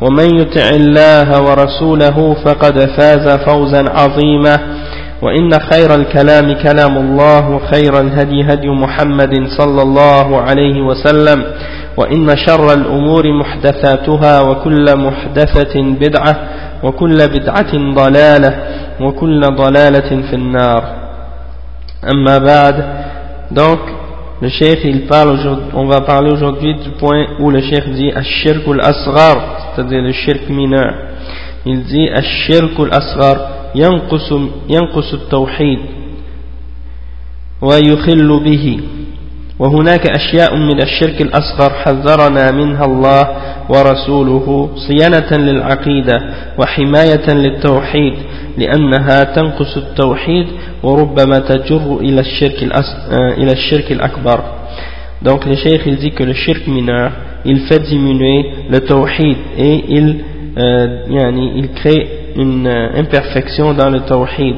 ومن يطع الله ورسوله فقد فاز فوزا عظيما. وإن خير الكلام كلام الله وخير الهدي هدي محمد صلى الله عليه وسلم. وإن شر الأمور محدثاتها وكل محدثة بدعة وكل بدعة ضلالة وكل ضلالة في النار. أما بعد donc Le cheikh, il parle aujourd'hui on va parler aujourd'hui du point où le cheikh dit Ash-Shirk al-Asghar, c'est-à-dire le shirk mineur. Il dit Ash-Shirk al-Asghar yanqus yanqus tawhid, wa yukhillu bihi. وهناك أشياء من الشرك الأصغر حذرنا منها الله ورسوله صيانة للعقيدة وحماية للتوحيد لأنها تنقص التوحيد وربما تجر إلى الشرك, إلى الشرك الأكبر. Donc le cheikh il dit que le shirk mineur il fait diminuer le tawhid et il, euh, il crée une euh, imperfection dans le tawhid.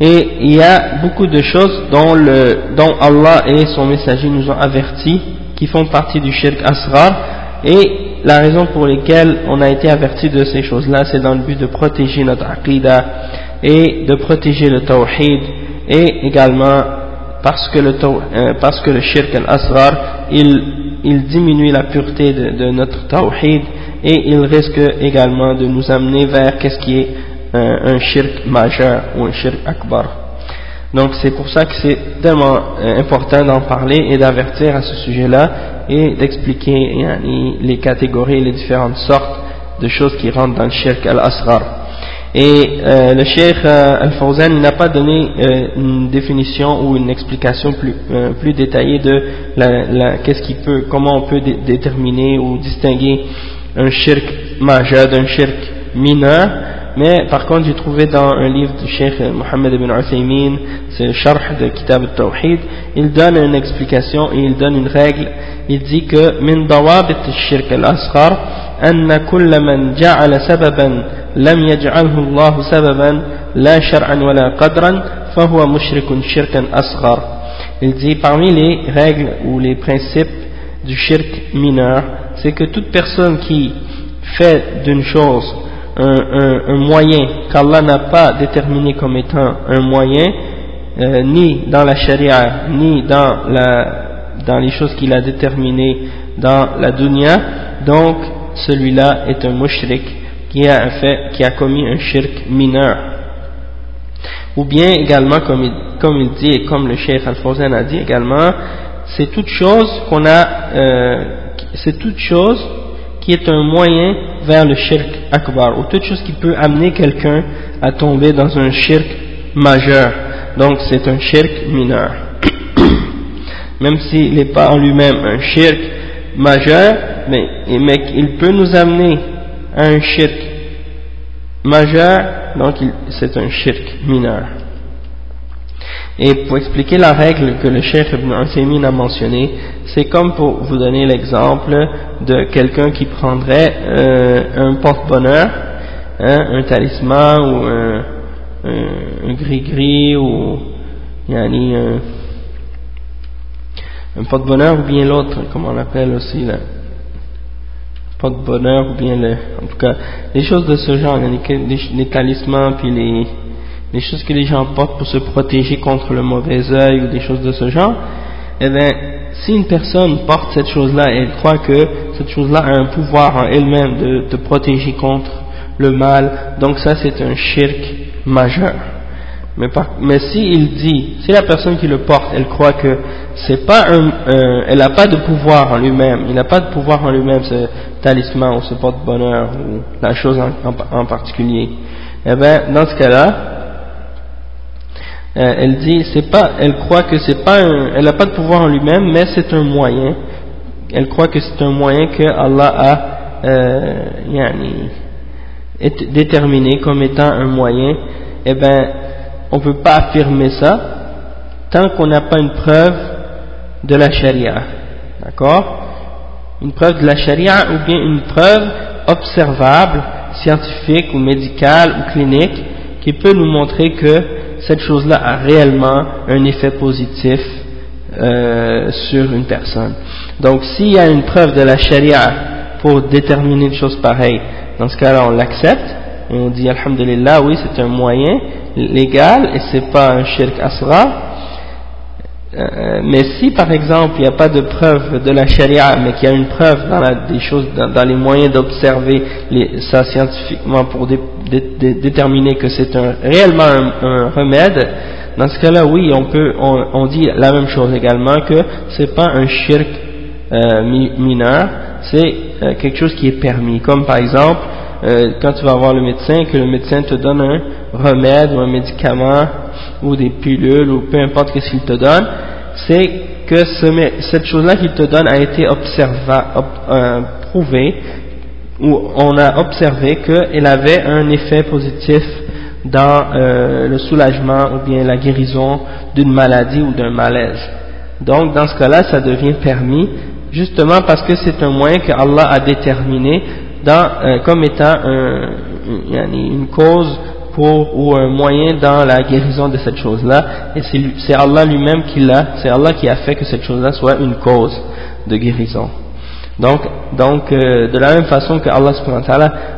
Et il y a beaucoup de choses dont, le, dont Allah et son messager nous ont avertis qui font partie du shirk asrar. Et la raison pour laquelle on a été averti de ces choses-là c'est dans le but de protéger notre aqidah et de protéger le tawhid. Et également parce que le, euh, parce que le shirk al-asrar il, il diminue la pureté de, de notre tawhid et il risque également de nous amener vers qu'est-ce qui est un, shirk majeur ou un shirk akbar. Donc c'est pour ça que c'est tellement euh, important d'en parler et d'avertir à ce sujet-là et d'expliquer les catégories, les différentes sortes de choses qui rentrent dans le shirk al-asrar. Et euh, le cheikh Al-Fawzan n'a pas donné euh, une définition ou une explication plus, plus détaillée de qu'est-ce qui peut, comment on peut dé déterminer ou distinguer un shirk majeur d'un shirk mineur. Mais par contre, j'ai trouvé dans un livre du cheikh Mohammed ibn Uthaymin, c'est le Sharh de Kitab al-Tawhid, il donne une explication et il donne une règle. Il dit que min dawabit al-shirk al-asghar أن كل من جعل سببا لم يجعله الله سببا لا شرعا ولا قدرا فهو مشرك شركا أصغر il dit parmi les règles ou les principes du shirk mineur c'est que toute personne qui fait d'une chose un, un, un moyen qu'Allah n'a pas déterminé comme étant un moyen euh, ni dans la charia ni dans, la, dans les choses qu'il a déterminées dans la dunya donc celui-là est un mushrik qui a, commis un shirk mineur. Ou bien également, comme il, comme il dit et comme le cheikh Al-Fawzan a dit également, c'est toute chose qu'on a, euh, c'est toute chose qui est un moyen vers le shirk akbar, ou toute chose qui peut amener quelqu'un à tomber dans un shirk majeur. Donc c'est un shirk mineur. Même s'il n'est pas en lui-même un shirk majeur, mais, mais il peut nous amener à un shirk majeur, donc c'est un shirk mineur. Et pour expliquer la règle que le cheikh Ibn a mentionné, c'est comme pour vous donner l'exemple de quelqu'un qui prendrait euh, un porte-bonheur, hein, un talisman ou un gris-gris ou yani, un, un porte-bonheur ou bien l'autre, comme on l'appelle aussi là. Porte-bonheur ou bien le, en tout cas les choses de ce genre, les, les, les talismans puis les, les choses que les gens portent pour se protéger contre le mauvais œil ou des choses de ce genre, eh bien si une personne porte cette chose-là et elle croit que cette chose-là a un pouvoir en elle-même de te protéger contre le mal, donc ça c'est un shirk majeur. Mais, mais si il dit, si la personne qui le porte, elle croit que c'est pas un, elle n'a pas de pouvoir en lui-même, il n'a pas de pouvoir en lui-même ce talisman ou ce porte-bonheur ou la chose en, particulier, eh bien dans ce cas-là, euh, elle dit, c'est pas, elle croit que c'est pas un, elle n'a pas de pouvoir en lui-même, mais c'est un moyen. Elle croit que c'est un moyen que Allah a euh, déterminé comme étant un moyen. Eh bien, on ne peut pas affirmer ça tant qu'on n'a pas une preuve de la charia. D'accord? Une preuve de la charia ou bien une preuve observable, scientifique ou médicale ou clinique qui peut nous montrer que cette chose-là a réellement un effet positif euh, sur une personne. Donc s'il y a une preuve de la charia pour déterminer une chose pareille, dans ce cas-là on l'accepte, on dit Alhamdulillah, oui c'est un moyen, légal et c'est pas un shirk asra. Euh, mais si par exemple il n'y a pas de preuve de la charia, mais qu'il y a une preuve dans des choses, dans, les moyens d'observer ça scientifiquement pour déterminer que c'est un, réellement un, remède, dans ce cas-là, oui, on peut, on, dit la même chose également que c'est pas un shirk euh, mineur, c'est euh, quelque chose qui est permis. Comme par exemple, quand tu vas voir le médecin, que le médecin te donne un remède ou un médicament ou des pilules ou peu importe ce qu'il te donne, c'est que cette chose-là qu'il te donne a été euh, prouvée ou on a observé qu'elle avait un effet positif dans euh, le soulagement ou bien la guérison d'une maladie ou d'un malaise. Donc dans ce cas-là, ça devient permis justement parce que c'est un moyen que Allah a déterminé dans, euh, comme étant une cause ou un moyen dans la guérison de cette chose-là, et c'est Allah lui-même qui l'a, c'est Allah qui a fait que cette chose-là soit une cause de guérison. Donc, donc euh, de la même façon que Allah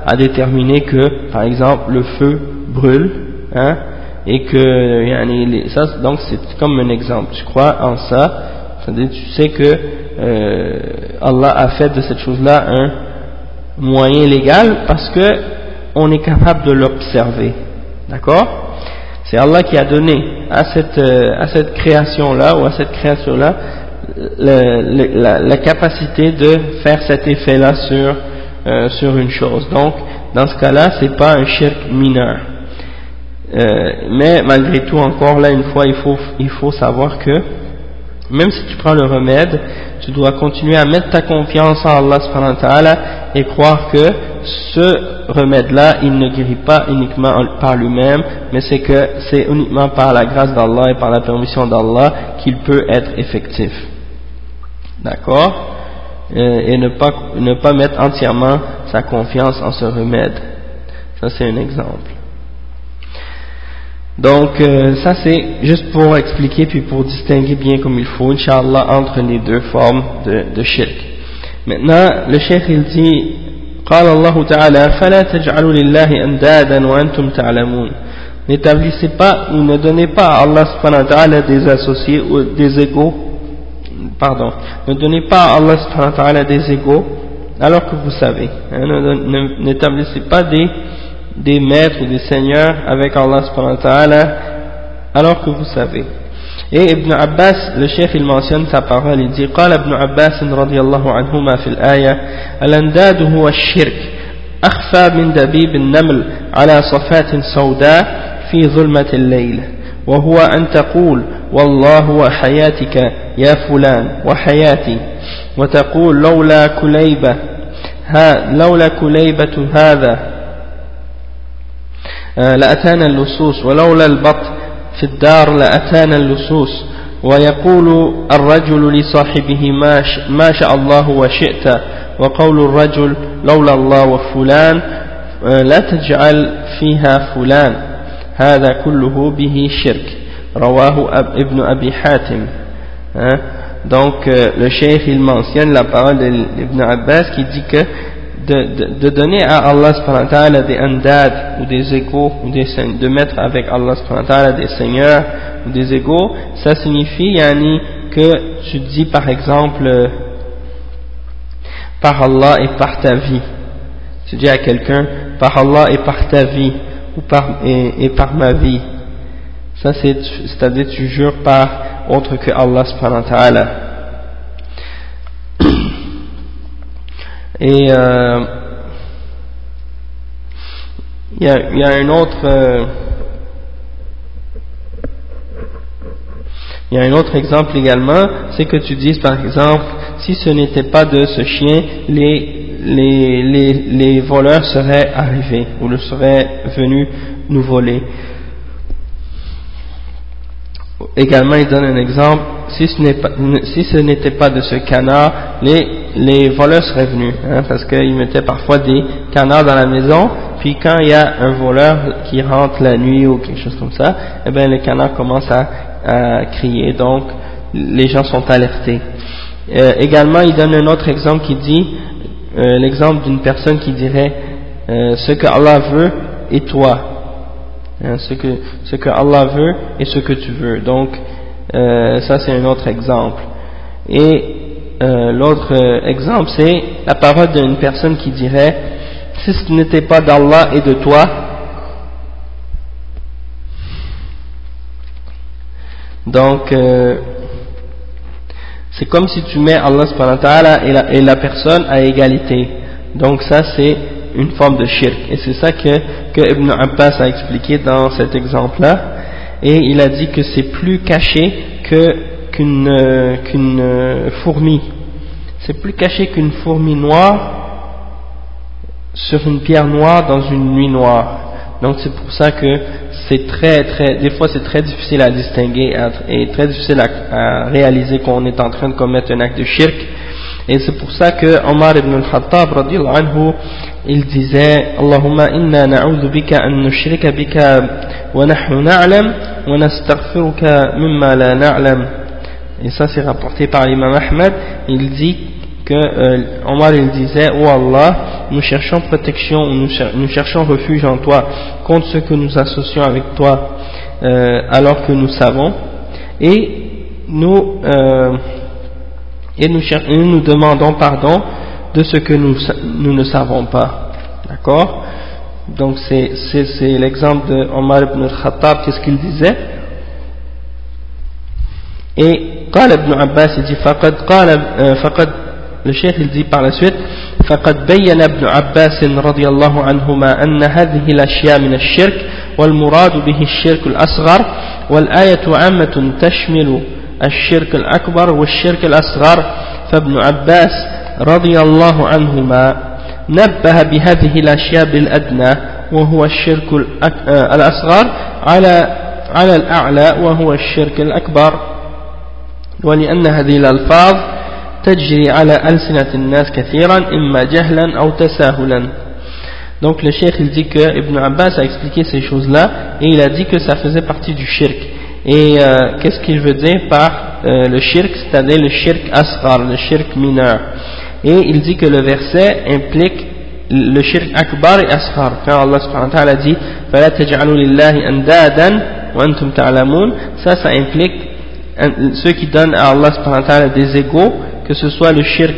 a déterminé que, par exemple, le feu brûle, hein, et que, ça, donc c'est comme un exemple. Tu crois en ça, c'est-à-dire tu sais que euh, Allah a fait de cette chose-là un moyen légal parce que on est capable de l'observer. D'accord? C'est Allah qui a donné à cette, euh, à cette création-là ou à cette créature-là la, capacité de faire cet effet-là sur, euh, sur une chose. Donc, dans ce cas-là, c'est pas un shirk mineur. Euh, mais malgré tout, encore là, une fois, il faut, il faut savoir que même si tu prends le remède, tu dois continuer à mettre ta confiance en Allah et croire que ce remède-là, il ne guérit pas uniquement par lui-même, mais c'est que c'est uniquement par la grâce d'Allah et par la permission d'Allah qu'il peut être effectif. D'accord? Euh, Et ne pas, ne pas mettre entièrement sa confiance en ce remède. Ça, c'est un exemple. Donc euh, ça c'est juste pour expliquer puis pour distinguer bien comme il faut, Inch'Allah, entre les deux formes de, de shirk. Maintenant, le cheikh il dit, قال الله تعالى فلا تجعلوا لله أندادا وأنتم تعلمون N'établissez pas ou ne donnez pas à Allah subhanahu wa ta'ala des associés ou des égaux, pardon, ne donnez pas à Allah subhanahu wa ta'ala des égaux alors que vous savez. N'établissez pas des des maîtres ou des seigneurs avec Allah subhanahu wa ta'ala alors que vous savez. Et Ibn Abbas, le chef, il mentionne sa parole, il dit قال ابن عباس رضي الله عنهما في الآية الأنداد هو الشرك أخفى من دبيب النمل على صفات سوداء في ظلمة الليل وهو أن تقول والله وحياتك يا فلان وحياتي وتقول لولا كليبة لولا كليبة هذا لأتانا اللصوص ولولا البط في الدار لأتانا اللصوص ويقول الرجل لصاحبه ما شاء الله وشئت وقول الرجل لولا الله وفلان آه، لا تجعل فيها فلان هذا كله به شرك رواه ابن أبي حاتم donc euh, le cheikh il mentionne la parole d'Ibn Abbas qui dit que de, de, donner à Allah des andad ou des égaux ou des, de mettre avec Allah des seigneurs ou des égaux ça signifie yani, que tu dis par exemple par Allah et par ta vie tu dis à quelqu'un par Allah et par ta vie ou par, et, par ma vie. Ça c'est-à-dire tu jures par autre que Allah subhanahu wa. Et euh, il y, a, un autre euh, il y a un autre exemple également, c'est que tu dises par exemple, si ce n'était pas de ce chien, les, les, les, les voleurs seraient arrivés ou le seraient venus nous voler. Également, il donne un exemple, si ce n'était pas, de ce canard, les, voleurs seraient venus, hein, parce qu'ils mettaient parfois des canards dans la maison, puis quand il y a un voleur qui rentre la nuit ou quelque chose comme ça, eh bien le canard commence à, crier, donc les gens sont alertés. Euh, également, il donne un autre exemple qui dit, euh, l'exemple d'une personne qui dirait, euh, ce que Allah veut et toi, Hein, ce, que, ce que Allah veut et ce que tu veux. Donc, euh, ça c'est un autre exemple. Et euh, l'autre euh, exemple, c'est la parole d'une personne qui dirait Si ce n'était pas d'Allah et de toi, donc c'est comme si tu mets Allah et la, et la personne à égalité. Donc ça c'est une forme de shirk. Et c'est ça que, que Ibn Abbas a expliqué dans cet exemple-là. Et il a dit que c'est plus caché qu'une euh, qu'une euh, fourmi. C'est plus caché qu'une fourmi noire sur une pierre noire dans une nuit noire. Donc c'est pour ça que c'est très très, des fois c'est très difficile à distinguer et très difficile à, à réaliser qu'on est en train de commettre un acte de shirk et c'est pour ça que Omar ibn al-Khattab anhu, il disait Allahumma inna na'udhu bika an nushrika bika wa nahnu mimma la. Et ça c'est rapporté par l'imam Ahmed, il dit que euh, Omar il disait Oh Allah, nous cherchons protection, nous, cherchons refuge en toi contre ce que nous associons avec toi euh, alors que nous savons et nous euh, et nous demandons pardon de ce que nous, nous ne savons pas. D'accord Donc c'est l'exemple de Omar ibn al-Khattab, qu'est-ce qu'il disait Et قال ابن عباس dit فقد قال فقد le cheikh il dit par la suite فقد بين ابن عباس رضي الله عنهما أن هذه الأشياء من الشرك والمراد به الشرك الأصغر والآية عامة تشمل الشرك الأكبر والشرك الأصغر فابن عباس رضي الله عنهما نبه بهذه الأشياء بالأدنى وهو الشرك آه، الأصغر على على الأعلى وهو الشرك الأكبر ولأن هذه الألفاظ تجري على ألسنة الناس كثيرا إما جهلا أو تساهلا Donc le cheikh il dit que Ibn Abbas a expliqué ces choses-là et il a dit que ça faisait partie du shirk. Et euh, qu'est-ce qu'il veut dire par euh, le shirk, c'est-à-dire le shirk asghar, le shirk mineur. Et il dit que le verset implique le shirk akbar et asghar. Quand Allah subhanahu wa ta'ala dit فَلَا تَجْعَلُوا لِلَّهِ أَنْدَادًا وَأَنْتُمْ تَعْلَمُونَ Ça, ça implique ceux qui donnent à Allah subhanahu wa ta'ala des égaux, que ce soit le shirk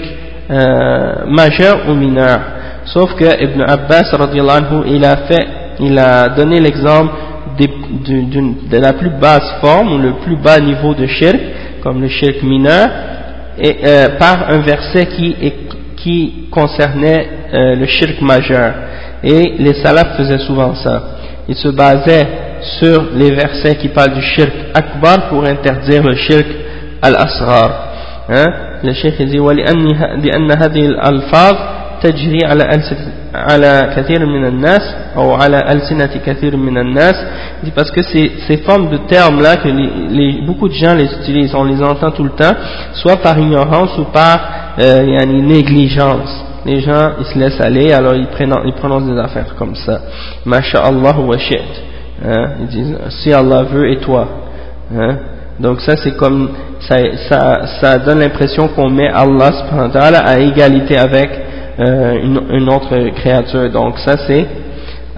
euh, majeur ou mineur. Sauf que Ibn Abbas, anhu, il a fait, il a donné l'exemple de, la plus basse forme ou le plus bas niveau de shirk, comme le shirk mineur, et, euh, par un verset qui, qui concernait euh, le shirk majeur. Et les salafs faisaient souvent ça. Ils se basaient sur les versets qui parlent du shirk akbar pour interdire le shirk al-asrar. Hein? Le shirk dit لأن هذه الألفاظ تجري على على كثير من الناس أو على ألسنة كثير من الناس parce que ces, ces formes de termes là que les, les, beaucoup de gens les utilisent on les entend tout le temps soit par ignorance ou par euh, négligence les gens ils se laissent aller alors ils, prennent, ils prononcent des affaires comme ça masha'Allah wa shit hein, ils disent si Allah veut et toi hein. donc ça c'est comme ça, ça, ça donne l'impression qu'on met Allah à égalité avec euh, une, une, autre créature. Donc ça c'est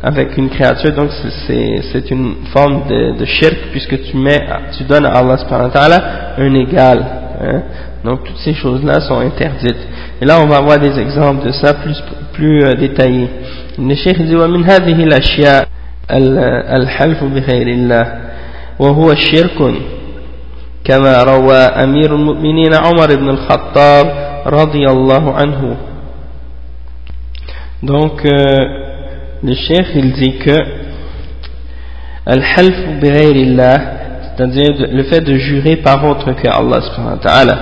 avec une créature, donc c'est une forme de, de shirk puisque tu mets, tu donnes à Allah subhanahu un égal. Hein. Donc toutes ces choses-là sont interdites. Et là on va voir des exemples de ça plus, plus euh, détaillés. الشيخ ومن هذه الأشياء الحلف بغير الله وهو الشرك كما روى أمير المؤمنين عمر بن الخطاب رضي الله عنه donc euh, le cheikh il dit que al-half bighayrillah c'est-à-dire le fait de jurer par autre que Allah subhanahu wa ta'ala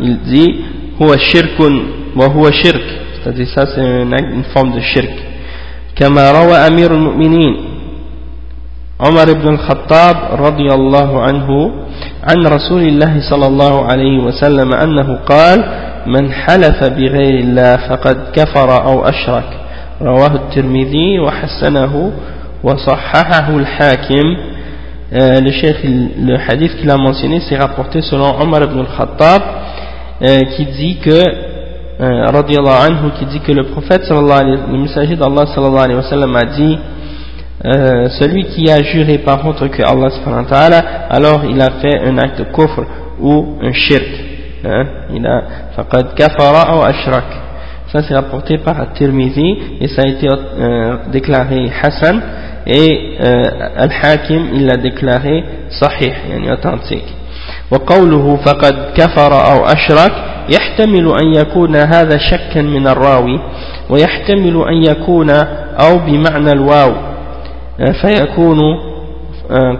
il dit huwa shirkun wa huwa shirk c'est-à-dire ça c'est une, une forme de shirk كما روى أمير المؤمنين عمر بن الخطاب رضي الله عنه عن رسول الله صلى الله عليه وسلم أنه قال من حلف بغير الله فقد كفر أو أشرك رواه الترمذي وحسنه وصححه الحاكم euh, le, chef, le hadith qu'il a mentionné c'est rapporté selon Omar ibn al-Khattab euh, qui dit que euh, anhu, qui dit que le prophète sallallahu alayhi, le messager d'Allah sallallahu alayhi wa sallam a dit euh, celui qui a juré par contre que Allah subhanahu wa ta'ala, alors il a fait un acte de kufr ou un shirk. Hein? Il a faqad kafara ou ashrak. Ça c'est rapporté par At-Tirmidhi et ça a été euh, déclaré Hassan et euh, Al-Hakim il l'a déclaré sahih, yani authentique. وقوله فقد كفر أو أشرك يحتمل أن يكون هذا شكا من الراوي ويحتمل أن يكون أو بمعنى الواو فيكون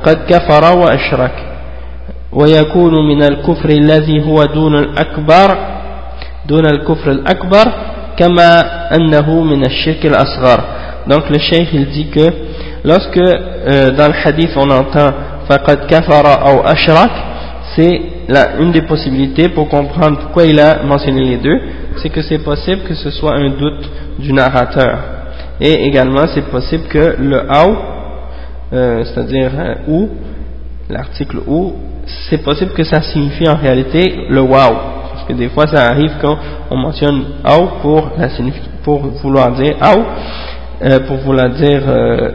قد كفر وأشرك ويكون من الكفر الذي هو دون الأكبر دون الكفر الأكبر كما أنه من الشرك الأصغر donc le cheikh il dit que lorsque euh, dans le hadith on entend فقد كفر أو أشرك c'est une des possibilités pour comprendre pourquoi il a mentionné les deux c'est que c'est possible que ce soit un doute du narrateur et également c'est possible que le aou euh, c'est-à-dire euh, ou l'article ou c'est possible que ça signifie en réalité le wow. Parce que des fois ça arrive quand on mentionne ou pour, pour vouloir dire ou euh, pour vouloir dire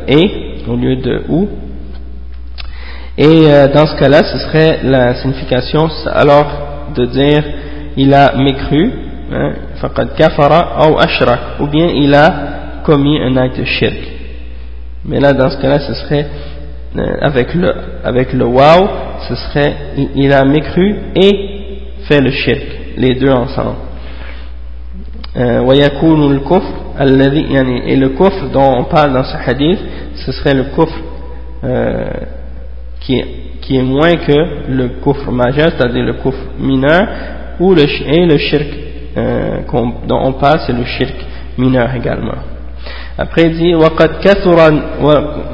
et au lieu de ou. Et dans ce cas-là ce serait la signification alors de dire il a mécru hein, ou bien il a commis un acte shirk. Mais là dans ce cas là ce serait euh, avec le avec le wow ce serait il a mécru et fait le shirk les deux ensemble. Euh, et le kufr dont on parle dans ce hadith ce serait le kufr euh, qui, est, qui est moins que le kufr majeur c'est-à-dire le kufr mineur ou le, et le shirk dont on parle c'est le shirk mineur également après il dit وقد كثر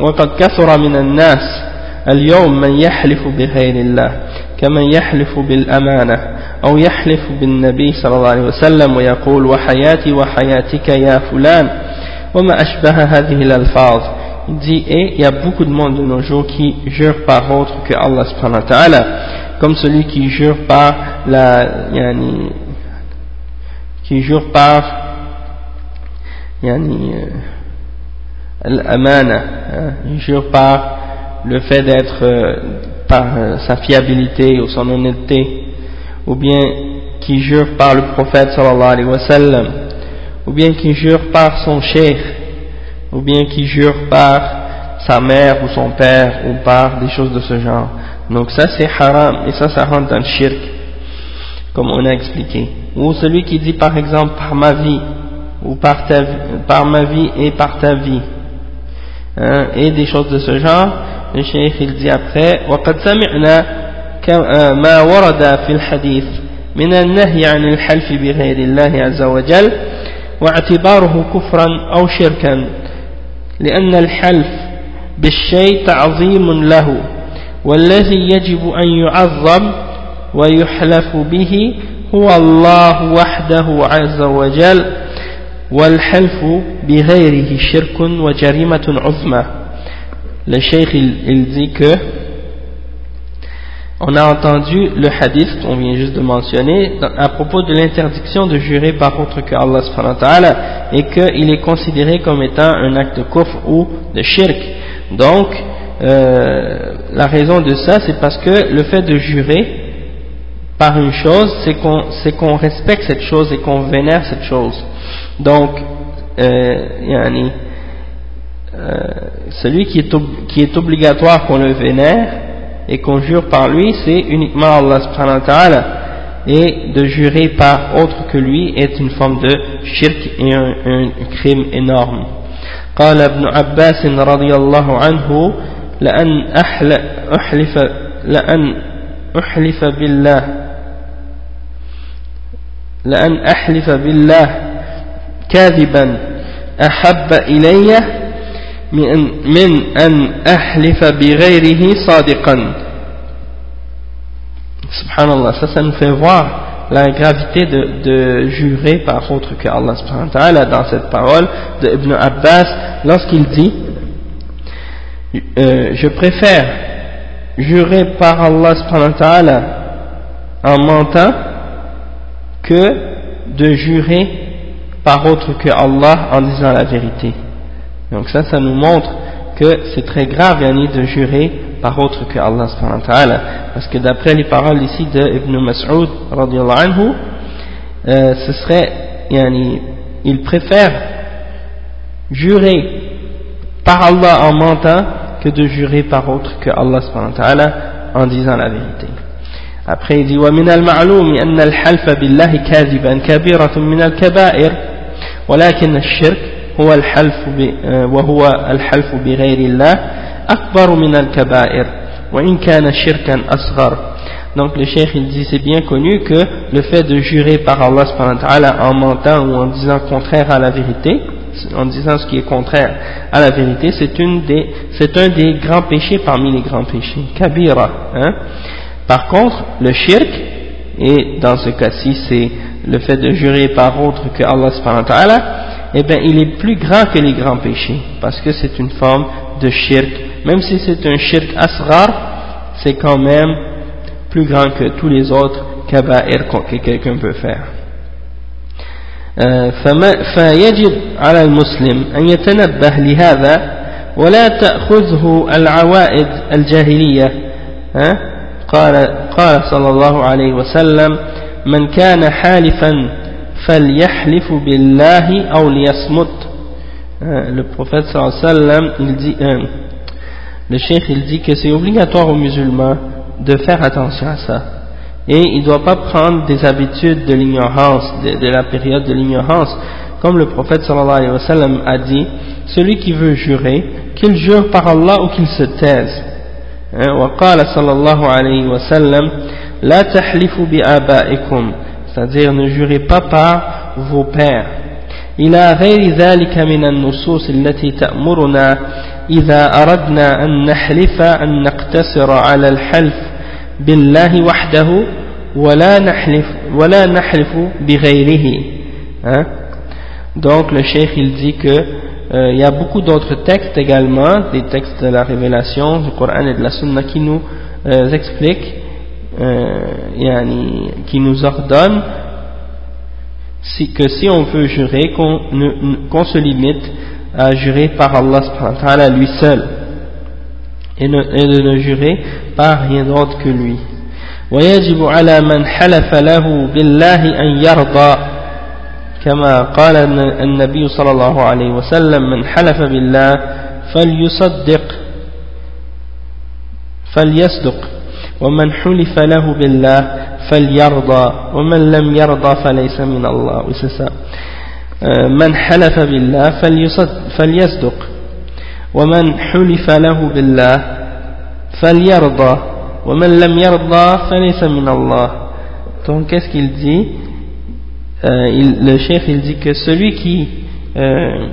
وقد كثر من الناس اليوم من يحلف بغير الله كمن يحلف بالأمانة أو يحلف بالنبي صلى الله عليه وسلم ويقول وحياتي وحياتك يا فلان وما أشبه هذه الألفاظ il dit et il y a beaucoup de monde de nos jours qui jure par autre que Allah subhanahu wa ta'ala comme celui qui jure par la yani, qui jure par yani, l'amana, hein, jure par le fait d'être, euh, par euh, sa fiabilité ou son honnêteté, ou bien qui jure par le prophète sallallahu alayhi wa sallam, ou bien qui jure par son cheikh, ou bien qui jure par sa mère ou son père, ou par des choses de ce genre. Donc ça c'est haram, et ça ça rentre dans le shirk, comme on a expliqué. Ou celui qui dit par exemple par ma vie, ou par, ta, par ma vie et par ta vie. Hein, et des choses de ce genre. Le cheikh il dit après وقد سمعنا ما ورد في الحديث من النهي عن الحلف بغير الله عز وجل واعتباره كفرا أو شركا. لأن الحلف بالشيء تعظيم له والذي يجب أن يعظم ويحلف به هو الله وحده عز وجل. والحلف بغيره شرك وجريمة عظمى le cheikh il, il dit que on a entendu le hadith qu'on vient juste de mentionner à propos de l'interdiction de jurer par autre que Allah subhanahu wa ta'ala et qu'il est considéré comme étant un acte de kufr ou de shirk donc euh, la raison de ça c'est parce que le fait de jurer par une chose c'est qu'on respecte cette chose et qu'on vénère cette chose donc, euh, euh, celui qui est, qui est obligatoire qu'on le vénère et qu'on jure par lui, c'est uniquement Allah subhanahu wa ta'ala. Et de jurer par autre que lui est une forme de shirk et un, un crime énorme. قال ابن عباس رضي الله عنه لأن أحلف لأن أحلف بالله لأن أحلف بالله كاذبا أحب إلي من, من أن أحلف بغيره صادقا Subhanallah, ça, ça nous fait voir la gravité de, de jurer par autre que Allah subhanahu wa ta'ala dans cette parole de Ibn Abbas lorsqu'il dit euh, je préfère jurer par Allah subhanahu wa ta'ala en mentant que de jurer par autre que Allah en disant la vérité. Donc ça, ça nous montre que c'est très grave, yani, de jurer par autre que Allah subhanahu wa ta'ala. Parce que d'après les paroles ici de Ibn Mas'ud, anhu, euh, ce serait, yani, il préfère jurer par Allah en mentant que de jurer par autre que Allah subhanahu wa ta'ala en disant la vérité. Après il dit ومن المعلوم أن الحلف بالله كاذبا كبيرة من الكبائر ولكن الشرك هو الحلف وهو الحلف بغير الله أكبر من الكبائر وإن كان شركا أصغر donc le cheikh il dit c'est bien connu que le fait de jurer par Allah subhanahu wa ta'ala en mentant ou en disant contraire à la vérité en disant ce qui est contraire à la vérité, c'est un des grands péchés parmi les grands péchés, kabira. Hein. Par contre, le shirk, et dans ce cas-ci c'est le fait de jurer par autre que Allah subhanahu wa ta'ala, eh bien il est plus grand que les grands péchés, parce que c'est une forme de shirk. Même si c'est un shirk asrar, c'est quand même plus grand que tous les autres kaba'ir que quelqu'un peut faire. آه، فيجب على المسلم أن يتنبه لهذا ولا تأخذه العوائد الجاهلية قال, قال صلى الله عليه وسلم من كان حالفا فليحلف بالله أو ليصمت le prophète sallallahu alayhi wa sallam il dit euh, le cheikh il dit que c'est obligatoire aux musulmans de faire attention à ça et il ne doit pas prendre des habitudes de l'ignorance, de, la période de l'ignorance, comme le prophète sallallahu alayhi wa sallam a dit, celui qui veut jurer, qu'il jure par Allah ou qu'il se taise. وقال صلى الله عليه وسلم لا تحلفوا بآبائكم c'est-à-dire ne jurez pas par vos pères إلى غير ذلك من النصوص التي تأمرنا إذا أردنا أن نحلف أن نقتصر على الحلف بالله وحده ولا نحلف ولا نحلف بغيره hein? donc le cheikh il dit que euh, il y a beaucoup d'autres textes également des textes de la révélation du Coran et de la Sunna qui nous euh, expliquent euh, yani, qui nous ordonnent si, que si on veut jurer qu'on qu se limite à jurer par Allah subhanahu wa ta'ala lui seul et, ne, et de ne jurer par rien d'autre que lui. ويجب على من حلف له بالله أن يرضى كما قال النبي صلى الله عليه وسلم من حلف بالله فليصدق فليصدق ومن حلف له بالله فليرضى ومن لم يرضى فليس من الله من حلف بالله فليصدق ومن حلف له بالله فليرضى ومن لم يرضى فليس من الله donc qu'est-ce qu'il dit euh, il, le chef il dit que celui qui euh,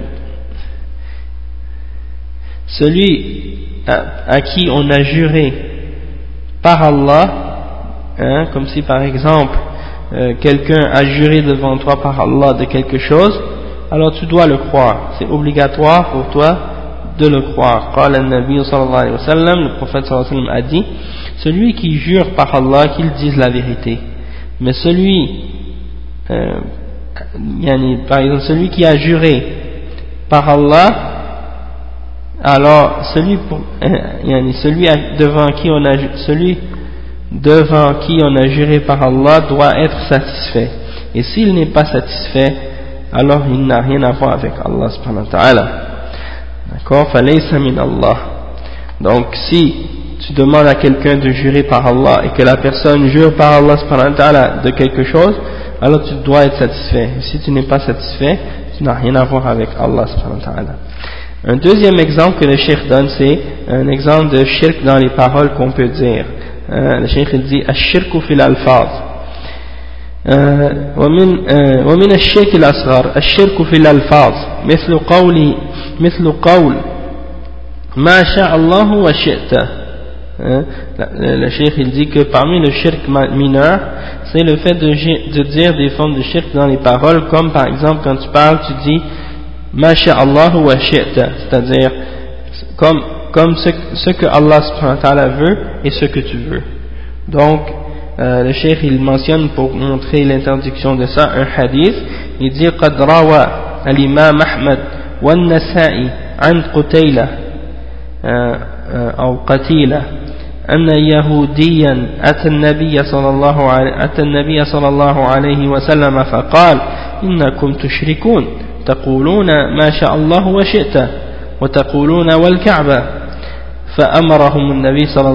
celui à, à, qui on a juré par Allah hein, comme si par exemple euh, quelqu'un a juré devant toi par Allah de quelque chose alors tu dois le croire c'est obligatoire pour toi de le croire. le prophète a dit celui qui jure par Allah qu'il dise la vérité. Mais celui, euh, par exemple, celui qui a juré par Allah, alors celui, celui devant qui on a celui devant qui on a juré par Allah doit être satisfait. Et s'il n'est pas satisfait, alors il n'a rien à voir avec Allah subhanahu wa ta'ala. D'accord? Allah. Donc si tu demandes à quelqu'un de jurer par Allah et que la personne jure par Allah de quelque chose, alors tu dois être satisfait. Si tu n'es pas satisfait, tu n'as rien à voir avec Allah Un deuxième exemple que le cheikh donne, c'est un exemple de shirk dans les paroles qu'on peut dire. Euh, le cheikh il dit الشرك في الألفاظ ومن ومن الشرك الأصغر الشرك في الألفاظ مثل قول مثل قول ما شاء الله وشئت Hein? Le cheikh il dit que parmi le shirk mineur, c'est le fait de, dire des formes de shirk dans les paroles, comme par exemple quand tu parles, tu dis Allah wa shi'ta, c'est-à-dire comme, comme ce, ce, que Allah subhanahu wa ta'ala veut et ce que tu veux. Donc, euh, le cheikh il mentionne pour montrer l'interdiction de ça un hadith, il dit قد روى الإمام أحمد والنسائي عن قتيلة أو قتيلة أن يهوديا أتى النبي صلى الله عليه أتى النبي صلى الله عليه وسلم فقال إنكم تشركون تقولون ما شاء الله وشئت وتقولون والكعبة فأمرهم النبي صلى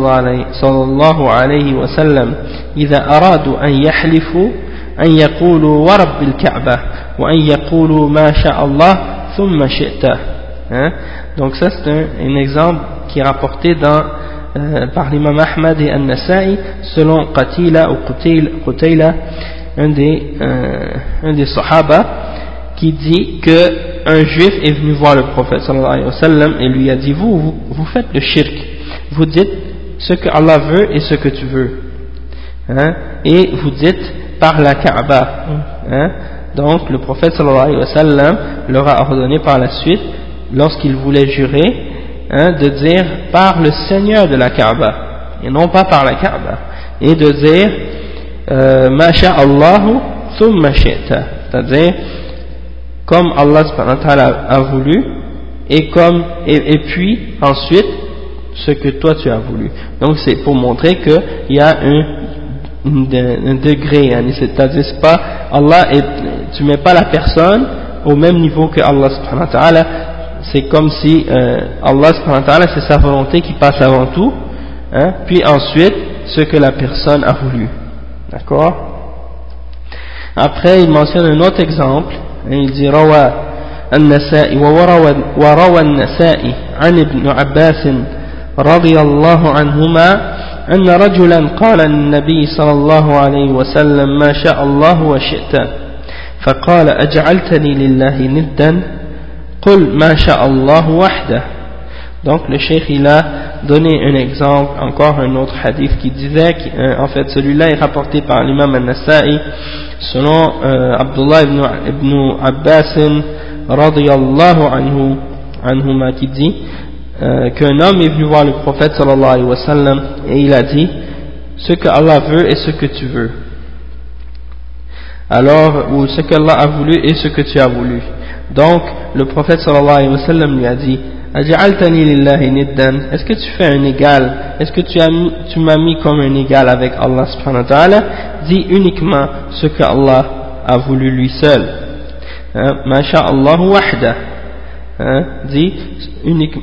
الله عليه, وسلم إذا أرادوا أن يحلفوا أن يقولوا ورب الكعبة وأن يقولوا ما شاء الله ثم شئت. Donc ça c'est un, un exemple qui est rapporté dans Euh, par l'imam Ahmad et An-Nasa'i selon Qatila ou Qutayla un des, euh, un des sahaba. Qui dit que un juif est venu voir le prophète sallallahu alayhi wa sallam et lui a dit vous, vous, vous faites le shirk. Vous dites ce que Allah veut et ce que tu veux. Hein, et vous dites par la Kaaba. Hein, donc le prophète sallallahu alayhi wa sallam leur a ordonné par la suite lorsqu'il voulait jurer hein, de dire par le Seigneur de la Kaaba, et non pas par la Kaaba, et de dire euh, Masha Allahu thumma c'est-à-dire comme Allah a voulu, et, comme, et, puis ensuite ce que toi tu as voulu. Donc c'est pour montrer qu'il y a un, un, degré, hein, c'est-à-dire pas Allah, et, tu mets pas la personne au même niveau que Allah subhanahu wa ta'ala, c'est comme si euh, Allah c'est sa volonté qui passe avant tout, hein, puis ensuite ce que la personne a voulu. D'accord? Après, il mentionne un autre exemple, et il dit روى النسائي وروى النسائي عن ابن عباس رضي الله عنهما أن رجلا قال للنبي صلى الله عليه وسلم ما شاء الله وشئت. فقال أجعلتني لله ندا؟ قل ما شاء الله وحده. Donc le cheikh il a donné un exemple encore un autre hadith qui disait euh, en fait celui-là est rapporté par l'imam al-Nasa'i selon euh, Abdullah ibn, ibn Abbas radiyallahu anhu anhuma qui dit euh, qu'un homme est venu voir le prophète sallallahu alayhi wa sallam et il a dit ce que Allah veut et ce que tu veux alors ou ce qu'Allah a voulu et ce que tu as voulu. Donc, le prophète sallallahu alayhi wa sallam lui a dit Est-ce que tu fais un égal? Est-ce que tu m'as mis comme un égal avec Allah subhanahu wa ta'ala? Dis uniquement ce que Allah a voulu lui seul. Hein? Masha'Allah wahda. Hein? Dis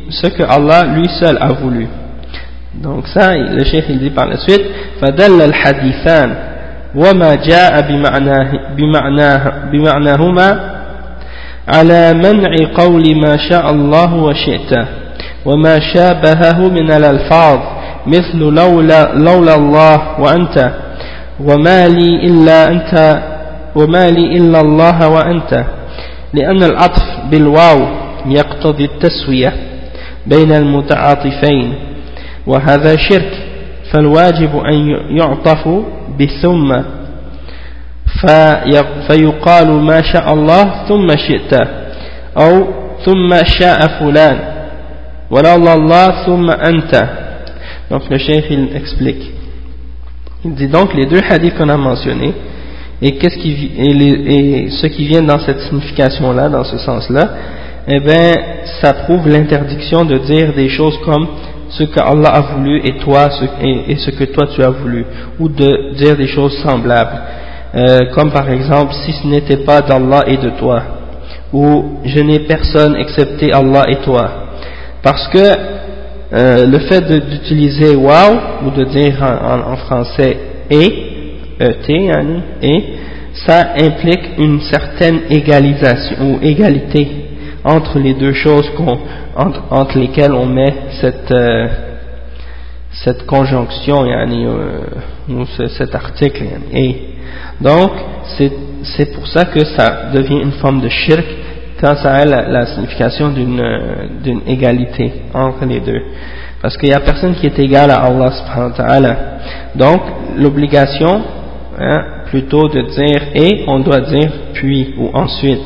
ce que Allah lui seul a voulu. Donc ça, le cheikh il dit par la suite فدل الحديثان وما جاء بمعناه بمعناهما على منع قول ما شاء الله وشئت وما شابهه من الألفاظ مثل لولا, لولا الله وأنت وما لي إلا أنت وما لي إلا الله وأنت. لأن العطف بالواو يقتضي التسوية بين المتعاطفين وهذا شرك فالواجب أن يعطف بثم. فيقال ما شاء الله ثم شئت أو ثم شاء فلان ولولا الله ثم أنت. Donc le cheikh il explique. Il dit donc les deux hadiths qu'on a mentionnés et, qu'est-ce qui, et, vient dans cette signification là dans ce sens là eh bien ça prouve l'interdiction de dire des choses comme ce que Allah a voulu et toi ce, et, et ce que toi tu as voulu ou de dire des choses semblables. Euh, comme par exemple si ce n'était pas d'Allah et de toi, ou je n'ai personne excepté Allah et toi, parce que euh, le fait d'utiliser wow ou de dire en, français et, et, et, ça implique une certaine égalisation ou égalité entre les deux choses entre, entre, lesquelles on met cette, euh, cette conjonction euh, ou cet article et donc c'est pour ça que ça devient une forme de shirk quand ça a la, signification d'une égalité entre les deux. Parce qu'il n'y a personne qui est égal à Allah subhanahu wa ta'ala. Donc, l'obligation, hein, plutôt de dire et, on doit dire puis ou ensuite,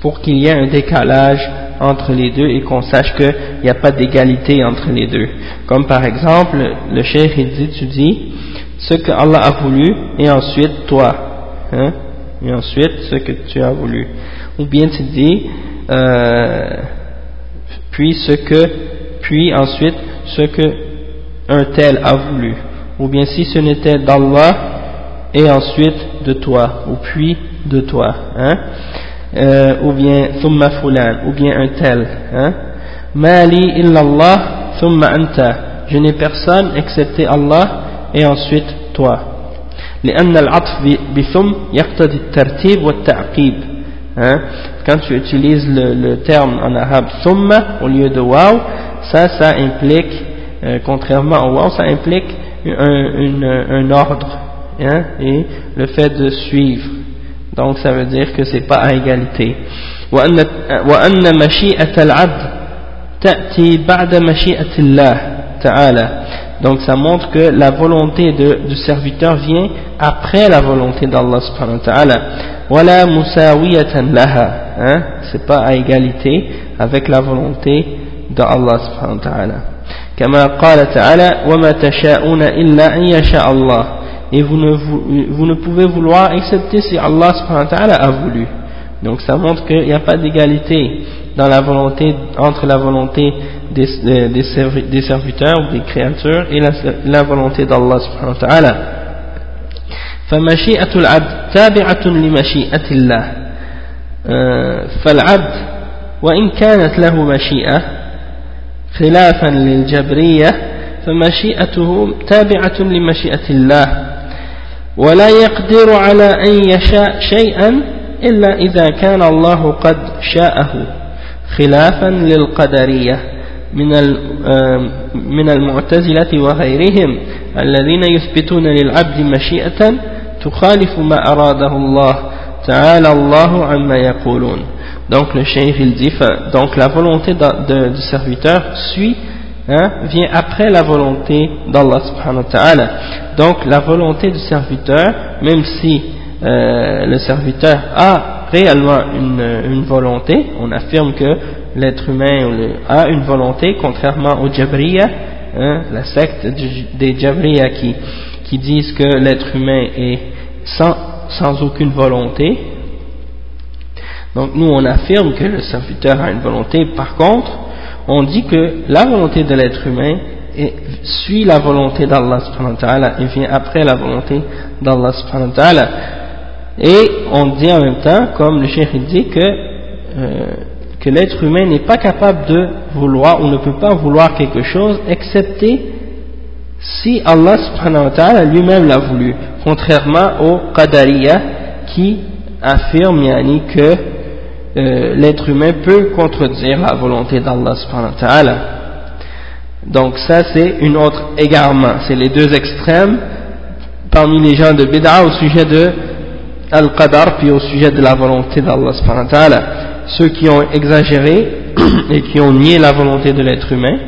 pour qu'il y ait un décalage entre les deux et qu'on sache qu'il n'y a pas d'égalité entre les deux. Comme par exemple, le cheikh il dit, tu dis ce que Allah a voulu et ensuite toi. Hein, et ensuite ce que tu as voulu. Ou bien tu dis euh, puis ce que puis ensuite ce que un tel a voulu. Ou bien si ce n'était d'Allah et ensuite de toi ou puis de toi hein. Euh, ou bien thumma fulan ou bien un tel hein. Mali illallah thumma anta. Je n'ai personne excepté Allah et ensuite toi لأن العطف بثم يقتضي الترتيب والتعقيب Hein? Quand tu utilises le, le, terme en arabe thumma au lieu de waw, ça, ça implique, euh, contrairement au waw, ça implique un, une, un ordre hein? et le fait de suivre. Donc ça veut dire que c'est pas à égalité. وأن مشيئة العبد تأتي بعد مشيئة الله تعالى donc ça montre que la volonté de, du serviteur vient après la volonté d'Allah subhanahu wa ta'ala wala musawiyatan laha hein c'est pas à égalité avec la volonté d'Allah subhanahu wa ta'ala كما قال تعالى وما تشاءون إلا أن يشاء الله et vous ne, vous, vous ne pouvez vouloir excepté si Allah subhanahu wa ta'ala a voulu donc ça montre qu'il n'y a pas d'égalité dans la volonté, entre la volonté des, des, des serviteurs ou des créatures et la, la volonté d'Allah subhanahu wa ta'ala. فمشيئة العبد تابعة لمشيئة الله. فالعبد وإن كانت له مشيئة خلافا للجبرية فمشيئته تابعة لمشيئة الله. ولا يقدر على أن يشاء شيئا إلا إذا كان الله قد شاءه خلافا للقدرية. من من المعتزلة وغيرهم الذين يثبتون للعبد مشيئة تخالف ما أراده الله تعالى الله عما يقولون donc le cheikh il dit donc la volonté de, de, du serviteur suit hein, vient après la volonté d'Allah subhanahu wa ta'ala donc la volonté du serviteur même si euh, le serviteur a réellement une, une, volonté, on affirme que l'être humain a une volonté, contrairement aux Jabriya, hein, la secte des Jabriya qui, qui disent que l'être humain est sans, sans aucune volonté. Donc nous on affirme que le serviteur a une volonté, par contre, on dit que la volonté de l'être humain suit la volonté d'Allah subhanahu wa et vient après la volonté d'Allah subhanahu. Et on dit en même temps, comme le cheikh dit, que, euh, que l'être humain n'est pas capable de vouloir ou ne peut pas vouloir quelque chose excepté si Allah subhanahu wa ta'ala lui-même l'a voulu, contrairement au Qadariya qui affirme yani, que euh, l'être humain peut contredire la volonté d'Allah subhanahu. Donc ça c'est une autre égarement, c'est les deux extrêmes parmi les gens de Bid'a au sujet de al-qadar, puis au sujet de la volonté d'Allah subhanahu. Ceux qui ont exagéré et qui ont nié la volonté de l'être humain,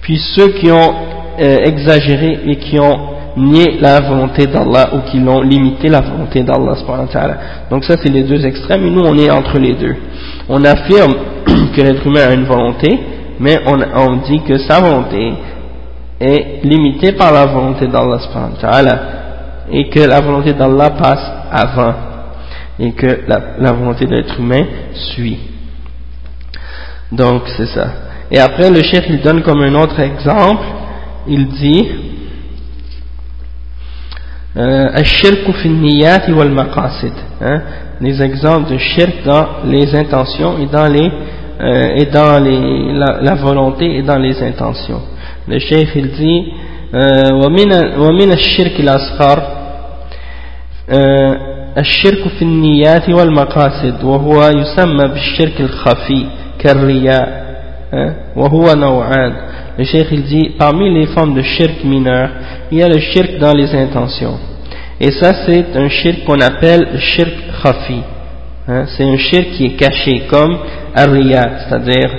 puis ceux qui ont euh, exagéré et qui ont nié la volonté d'Allah ou qui l'ont limité la volonté d'Allah. Donc ça c'est les deux extrêmes et nous on est entre les deux. On affirme que l'être humain a une volonté, mais on, dit que sa volonté est limitée par la volonté d'Allah et que la volonté d'Allah passe avant et que la, volonté de l'être humain suit. Donc c'est ça. Et après le chef il donne comme un autre exemple, il dit euh, hein, les exemples de shirk dans les intentions et dans les euh, et dans les, la, la, volonté et dans les intentions. Le cheikh il dit ومن الشرك الأصغر الشرك في النيات والمقاصد وهو يسمى بالشرك الخفي كالرياء وهو نوعان le cheikh il dit parmi les formes de shirk mineur il y a le shirk dans les intentions et ça c'est un shirk qu'on appelle le shirk khafi Hein, c'est un shirk qui est caché, comme Ariya, c'est-à-dire,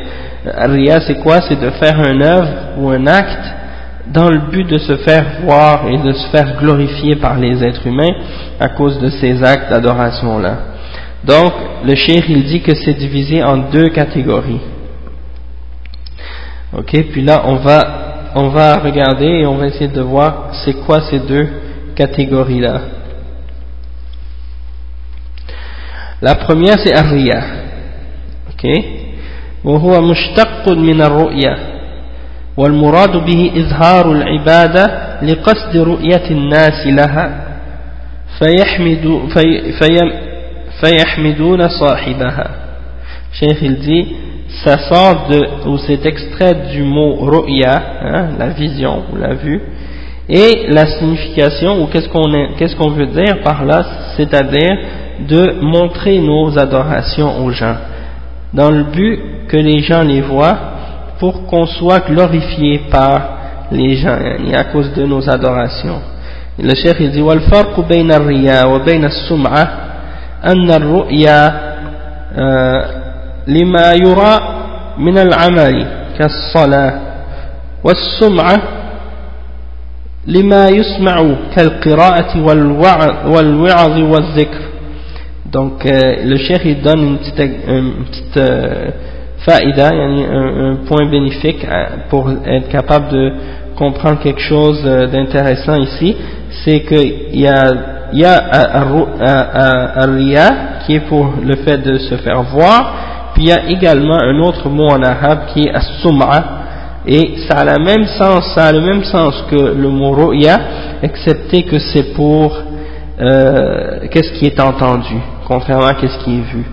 Ariya c'est quoi C'est de faire un œuvre ou un acte dans le but de se faire voir et de se faire glorifier par les êtres humains à cause de ces actes d'adoration-là. Donc, le shirk il dit que c'est divisé en deux catégories. Ok, puis là on va, on va regarder et on va essayer de voir c'est quoi ces deux catégories-là. La première c'est Arriya. Ok والمراد به إظهار العبادة لقصد رؤية الناس لها فيحمد في في فيحمدون صاحبها Cheikh il dit ça sort de ou c'est extrait du mot ru'ya hein, la vision ou la vue et la signification ou qu'est-ce qu'on qu'est-ce qu'on veut dire par là c'est-à-dire de montrer nos adorations aux gens, dans le but que les gens les voient, pour qu'on soit glorifié par les gens, et à cause de nos adorations. Le chef il dit والفرق بين الرياء وبين السمعة أن الرؤيا لما يرى من العمل كالصلاة والسمعة لما يسمع كالقراءة والوعظ والذكر donc euh, le cheikh il donne une petite, une petite euh, faïda, un, un, point bénéfique euh, pour être capable de comprendre quelque chose euh, d'intéressant ici, c'est qu'il y a, il y a qui est pour le fait de se faire voir, puis il y a également un autre mot en arabe qui est as-sum'a, et ça a, la même sens, ça a le même sens que le mot ru'ya, excepté que c'est pour euh, qu'est-ce qui est entendu contrairement à ce qui est vu.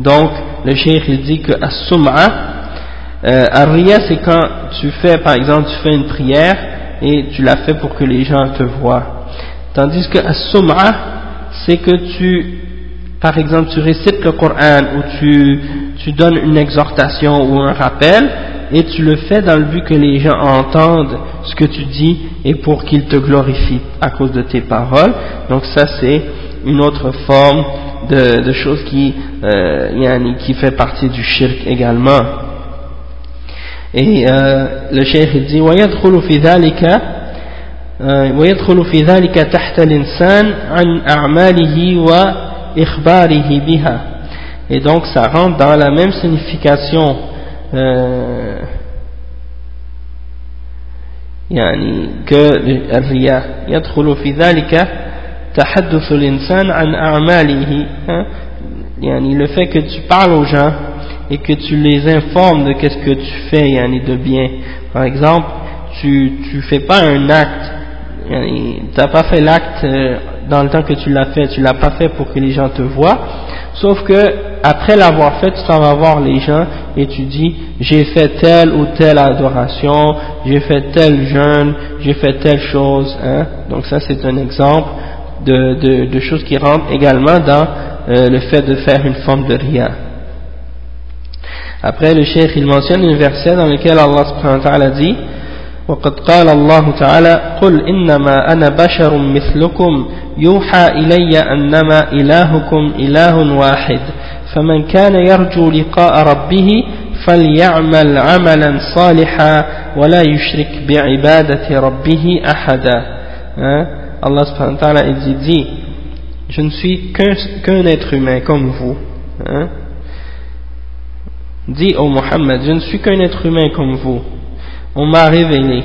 Donc, le cheikh il dit que as-sum'a, euh, c'est quand tu fais, par exemple, tu fais une prière et tu la fais pour que les gens te voient. Tandis que as-sum'a, c'est que tu, par exemple, tu récites le Coran ou tu, tu donnes une exhortation ou un rappel et tu le fais dans le but que les gens entendent ce que tu dis et pour qu'ils te glorifient à cause de tes paroles. Donc ça c'est une autre forme de, de choses qui, euh, qui fait partie du shirk également. Et euh, le cheikh dit ويدخل في ذلك ويدخل في ذلك تحت الإنسان عن أعماله وإخباره بها et donc ça rentre dans la même signification euh, يعني que الرياء يدخل في ذلك تحدث الإنسان عن أعماله يعني le fait que tu parles aux gens et que tu les informes de qu'est-ce que tu fais yani de bien par exemple tu tu fais pas un acte tu n'as pas fait l'acte euh, dans le temps que tu l'as fait tu l'as pas fait pour que les gens te voient sauf que après l'avoir fait tu t'en vas voir les gens et tu dis j'ai fait telle ou telle adoration j'ai fait tel jeûne j'ai fait telle chose hein. donc ça c'est un exemple de, de, de, choses qui rentrent également dans euh, le fait de faire une forme de ria. Après le cheikh il mentionne un verset dans lequel Allah subhanahu wa ta'ala dit وقد قال الله تعالى قل إنما أنا بشر مثلكم يوحى إلي أنما إلهكم إله واحد فمن كان يرجو لقاء ربه فليعمل عملا صالحا ولا يشرك بعبادة ربه أحدا Allah subhanahu wa ta'ala il dit je ne suis qu'un être humain comme vous hein? dit au Mohammed je ne suis qu'un être humain comme vous on m'a révélé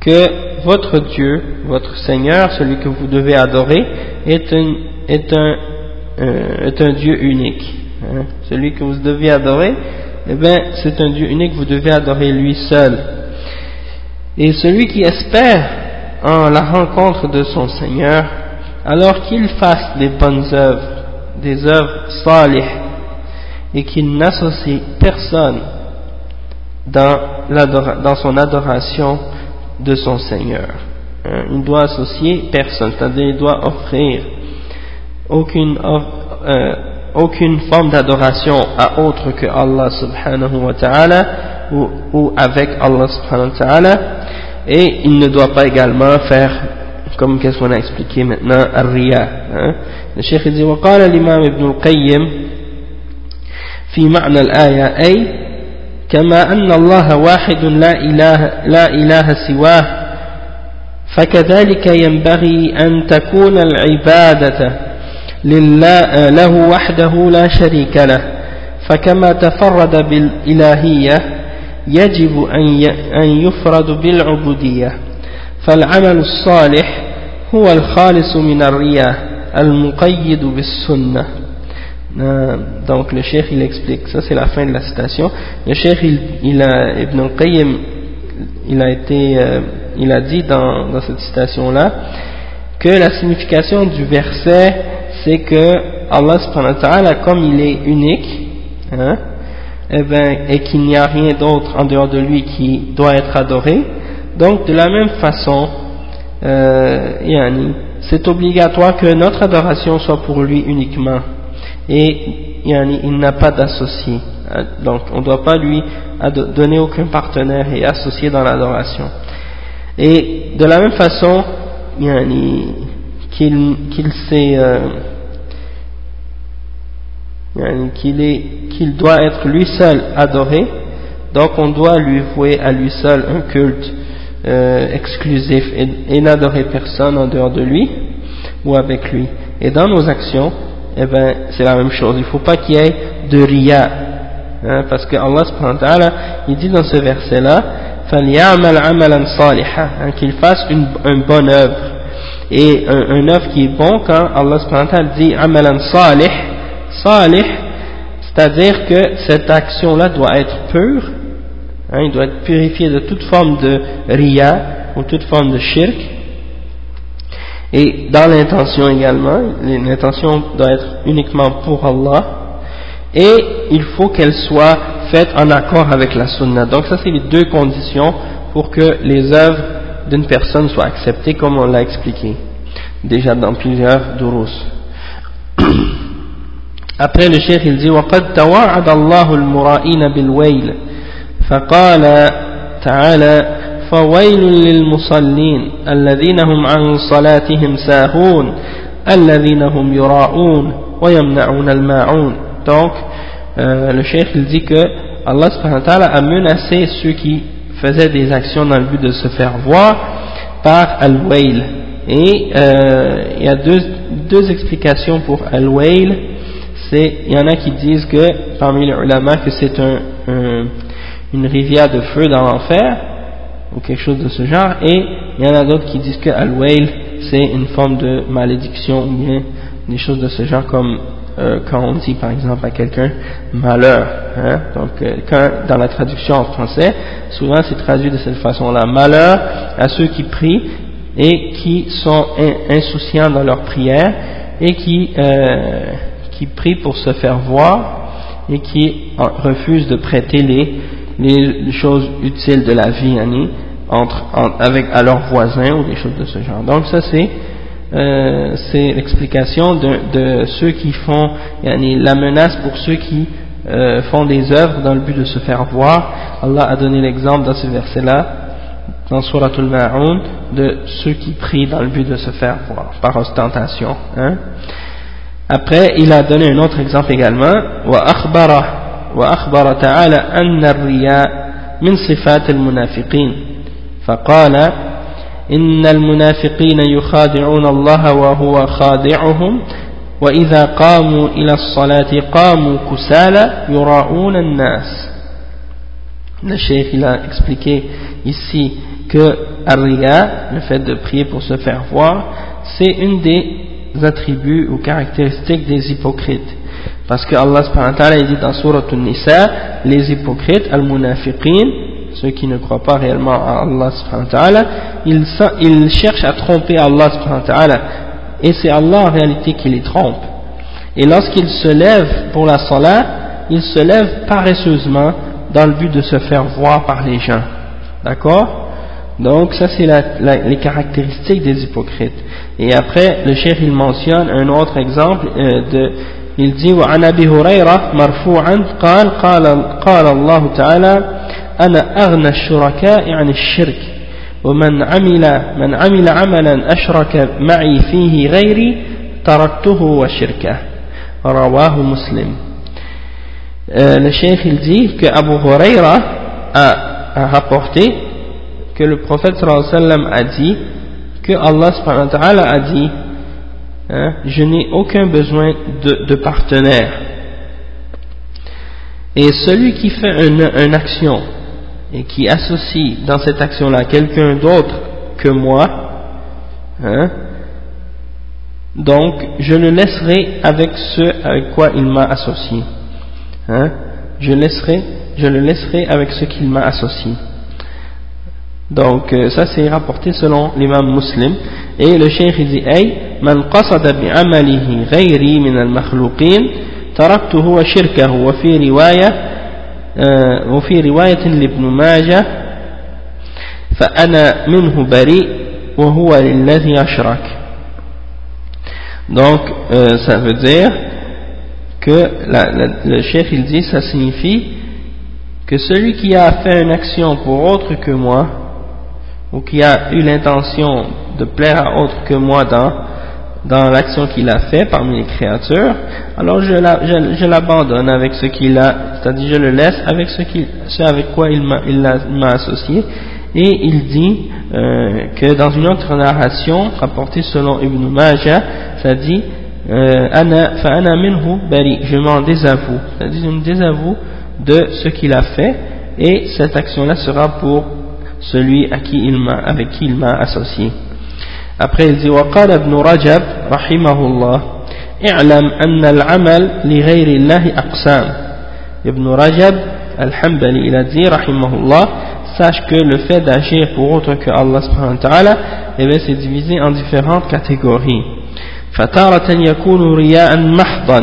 que votre Dieu votre Seigneur celui que vous devez adorer est un, est un, euh, est un Dieu unique hein? celui que vous devez adorer eh bien c'est un Dieu unique vous devez adorer lui seul et celui qui espère en la rencontre de son Seigneur, alors qu'il fasse des bonnes œuvres, des œuvres salih, et qu'il n'associe personne dans, dans son adoration de son Seigneur. Hein, il doit associer personne, c'est-à-dire il doit offrir aucune, euh, aucune forme d'adoration à autre que Allah subhanahu wa ta'ala ou, ou, avec Allah subhanahu wa ta'ala et il ne doit pas également faire comme qu'est-ce qu'on a expliqué maintenant الرياء hein. le cheikh dit وقال الإمام ابن القيم في معنى الآية أي كما أن الله واحد لا إله, لا إله سواه فكذلك ينبغي أن تكون العبادة لله له وحده لا شريك له فكما تفرد بالإلهية يجب أن يفرد بالعبودية فالعمل الصالح هو الخالص من الرياء المقيد بالسنة donc le cheikh il explique ça c'est la fin de la citation le cheikh il, il a Ibn al-Qayyim il a été euh, il a dit dans, dans cette citation là que la signification du verset c'est que Allah subhanahu wa ta'ala comme il est unique hein, et, eh ben, et qu'il n'y a rien d'autre en dehors de lui qui doit être adoré donc de la même façon, euh, c'est obligatoire que notre adoration soit pour lui uniquement. Et il n'a pas d'associé. Donc on ne doit pas lui donner aucun partenaire et associé dans l'adoration. Et de la même façon, qu'il sait euh, qu'il doit être lui seul adoré, donc on doit lui vouer à lui seul un culte euh, exclusif et, n'adorer personne en dehors de lui ou avec lui. Et dans nos actions, eh ben, c'est la même chose. Il faut pas qu'il y ait de riya. Hein, parce que Allah il dit dans ce verset-là, hein, qu'il fasse une, bonne œuvre. Et un, œuvre qui est bon quand Allah dit amalan salih, salih, c'est-à-dire que cette action-là doit être pure Hein, il doit être purifié de toute forme de riya ou toute forme de shirk. Et dans l'intention également, l'intention doit être uniquement pour Allah. Et il faut qu'elle soit faite en accord avec la sunna. Donc ça c'est les deux conditions pour que les œuvres d'une personne soient acceptées comme on l'a expliqué déjà dans plusieurs durus. Après le cheikh il dit وَقَدْ تَوَعَدَ اللَّهُ الْمُرَائِينَ بِالْوَيْلِ فقال تعالى فويل للمصلين الذين هم عن صلاتهم ساهون الذين هم يراءون ويمنعون الماعون donc euh, le cheikh il dit que Allah subhanahu wa ta'ala a menacé ceux qui faisaient des actions dans le but de se faire voir par al-wail et euh, il y a deux, deux explications pour al-wail il y en a qui disent que parmi les ulama que c'est un, un une rivière de feu dans l'enfer, ou quelque chose de ce genre, et il y en a d'autres qui disent que Al-Wail, c'est une forme de malédiction, ou bien des choses de ce genre, comme euh, quand on dit par exemple à quelqu'un malheur. Hein, donc, euh, quand, dans la traduction en français, souvent c'est traduit de cette façon-là. Malheur à ceux qui prient et qui sont insouciants dans leur prière et qui, euh, qui prient pour se faire voir et qui refusent de prêter les les choses utiles de la vie entre, avec à leurs voisins ou des choses de ce genre. Donc ça c'est euh, l'explication de, de, ceux qui font la menace pour ceux qui euh, font des œuvres dans le but de se faire voir. Allah a donné l'exemple dans ce verset-là, dans Surah Al-Ma'un, de ceux qui prient dans le but de se faire voir, par ostentation. Hein. Après, il a donné un autre exemple également, wa وأخبر تعالى أن الرياء من صفات المنافقين فقال إن المنافقين يخادعون الله وهو خادعهم وإذا قاموا إلى الصلاة قاموا كسالى يراءون الناس Le cheikh il a expliqué ici que Ar-Riya, le fait de prier pour se faire voir, c'est une des attributs ou caractéristiques des hypocrites. Parce que Allah subhanahu dit dans Surah An-Nisa, les hypocrites, al-munafiqin, ceux qui ne croient pas réellement à Allah subhanahu ils, ils cherchent à tromper Allah subhanahu et c'est Allah en réalité qui les trompe. Et lorsqu'ils se lèvent pour la salat, il se lève paresseusement dans le but de se faire voir par les gens. D'accord? Donc ça c'est les caractéristiques des hypocrites. Et après, le chef il mentionne un autre exemple euh, de il dit وعن أبي هريرة مرفوعا قال قال قال الله تعالى أنا أغنى الشركاء عن الشرك ومن عمل من عمل عملا أشرك معي فيه غيري تركته وشركه رواه مسلم euh, le cheikh il dit que Abu Huraira a, a rapporté que le prophète sallam a dit que Allah subhanahu wa a dit hein, je n'ai aucun besoin de, partenaire et celui qui fait une, action et qui associe dans cette action-là quelqu'un d'autre que moi, hein, donc je le laisserai avec ce avec quoi il m'a associé. Hein, je, je le laisserai avec ce qu'il m'a associé. Donc euh, ça c'est rapporté selon l'imam muslim et le cheikh il dit Hey, man qasada bi'amalihi ghayri min al-makhluqin taraktuhu wa shirkahu wa fi riwaya وفي رواية لابن ماجه فأنا منه بريء وهو للذي أشرك donc euh, ça veut dire que la, la, le chef il dit ça signifie que celui qui a fait une action pour autre que moi ou qui a eu l'intention de plaire à autre que moi dans dans l'action qu'il a fait parmi les créatures, alors je l'abandonne avec ce qu'il a, c'est-à-dire je le laisse avec ce, ce avec quoi il m'a associé. Et il dit euh, que dans une autre narration rapportée selon Ibn Majah, ça dit euh, je m'en désavoue, c'est-à-dire je me désavoue de ce qu'il a fait et cette action-là sera pour celui à qui il avec qui il m'a associé. Après il dit وقال ابن رجب رحمه الله اعلم أن العمل لغير الله أقسام ابن رجب الحنبلي il a رحمه الله sache que le fait d'agir pour autre que Allah subhanahu wa ta'ala eh bien c'est divisé en différentes catégories فتارة يكون رياء محضا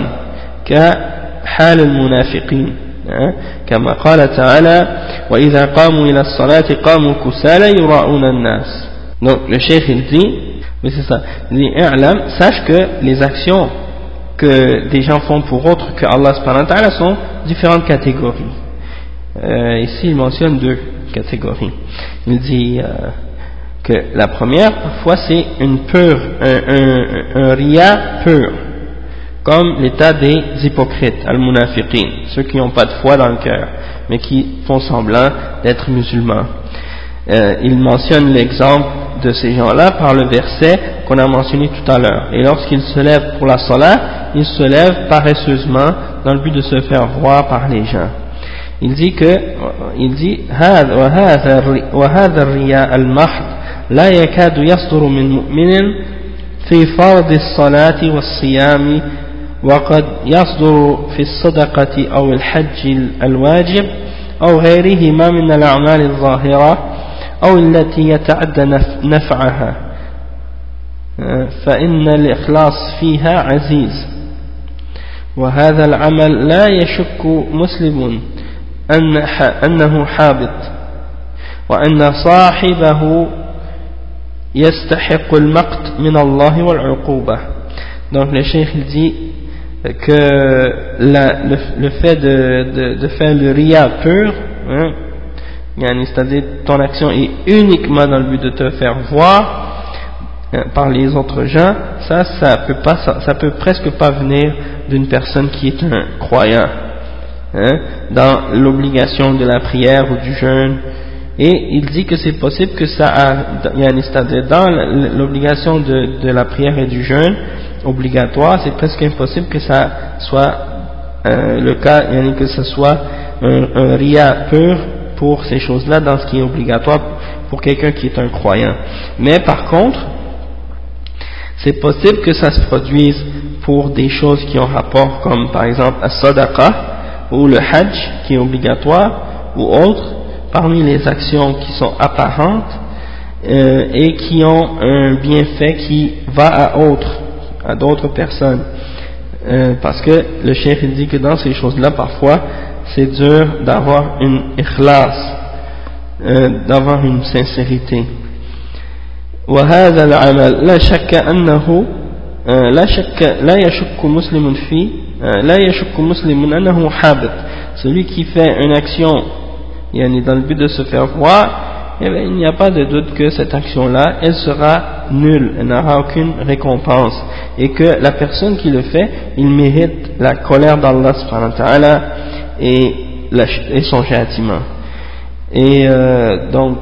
كحال المنافقين كما قال تعالى وإذا قاموا إلى الصلاة قاموا كسالى يراءون الناس Donc le cheikh il dit, oui c'est ça, il dit, sache que les actions que des gens font pour autre que Allah subhanahu wa ta'ala sont différentes catégories. Euh, ici il mentionne deux catégories. Il dit euh, que la première, parfois c'est une pure, un, un, un ria pur, comme l'état des hypocrites, al-munafiqin, ceux qui n'ont pas de foi dans le cœur, mais qui font semblant d'être musulmans. Euh, il mentionne l'exemple de ces gens-là par le verset qu'on a mentionné tout à l'heure. Et lorsqu'ils se lèvent pour la salat, ils se lèvent paresseusement dans le but de se faire voir par les gens. Il dit que, il dit, وهذا الرياء المحض لا يكاد يصدر من مؤمن في فرض الصلاة والصيام وقد يصدر في الصدقة أو الحج الواجب أو غيرهما من الأعمال الظاهرة أو التي يتعدى نفعها. فإن الإخلاص فيها عزيز. وهذا العمل لا يشك مسلم أن أنه حابط وأن صاحبه يستحق المقت من الله والعقوبة. Donc le cheikh dit que la, le, le fait de, de, de faire le ria pur hein, c'est-à-dire ton action est uniquement dans le but de te faire voir euh, par les autres gens, ça, ça peut pas, ça, peut presque pas venir d'une personne qui est un croyant, hein, dans l'obligation de la prière ou du jeûne. Et il dit que c'est possible que ça a, dans l'obligation de, de, la prière et du jeûne obligatoire, c'est presque impossible que ça soit euh, le cas, que ce soit un, un ria pur pour ces choses-là dans ce qui est obligatoire pour quelqu'un qui est un croyant. Mais par contre, c'est possible que ça se produise pour des choses qui ont rapport comme par exemple la sadaqa ou le hajj qui est obligatoire ou autre parmi les actions qui sont apparentes euh, et qui ont un bienfait qui va à autre, à d'autres personnes euh, parce que le chef dit que dans ces choses-là, parfois, c'est dur d'avoir une ikhlas, euh, d'avoir une sincérité. وهذا العمل لا شك أنه لا شك لا يشك مسلم فيه لا يشك مسلم أنه حابط celui qui fait une action yani dans le but de se faire voir eh bien, il n'y a pas de doute que cette action-là, elle sera nulle, elle n'aura aucune récompense, et que la personne qui le fait, il mérite la colère d'Allah et, et son châtiment. Et euh, donc,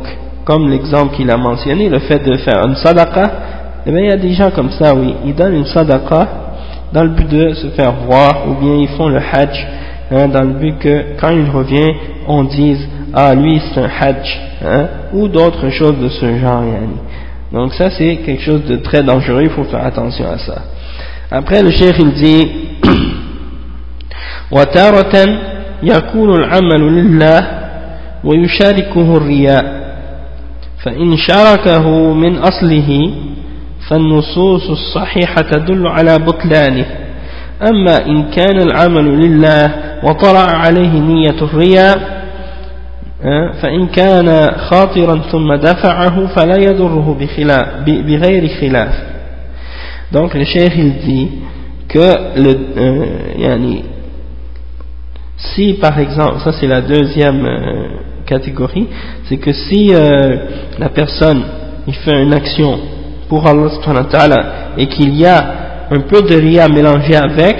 comme l'exemple qu'il a mentionné, le fait de faire une sadaqa, eh bien, il y a des gens comme ça, oui, ils donnent une sadaqa dans le but de se faire voir, ou bien ils font le hajj, hein, dans le but que quand il revient, on dise ah lui c'est un hajj hein, ou d'autres choses de ce genre donc ça c'est quelque chose de très dangereux il faut faire attention à ça après le cheikh il dit وتارة يكون العمل لله ويشاركه الرياء فإن شاركه من أصله فالنصوص الصحيحة تدل على بطلانه أما إن كان العمل لله وطرأ عليه نية الرياء فإن كان خاطرا ثم دفعه فلا يضره بخلاف بغير خلاف donc le cheikh il dit que le euh, yani, si par exemple ça c'est la deuxième euh, catégorie c'est que si euh, la personne il fait une action pour Allah subhanahu wa ta'ala et qu'il y a un peu de ria mélangé avec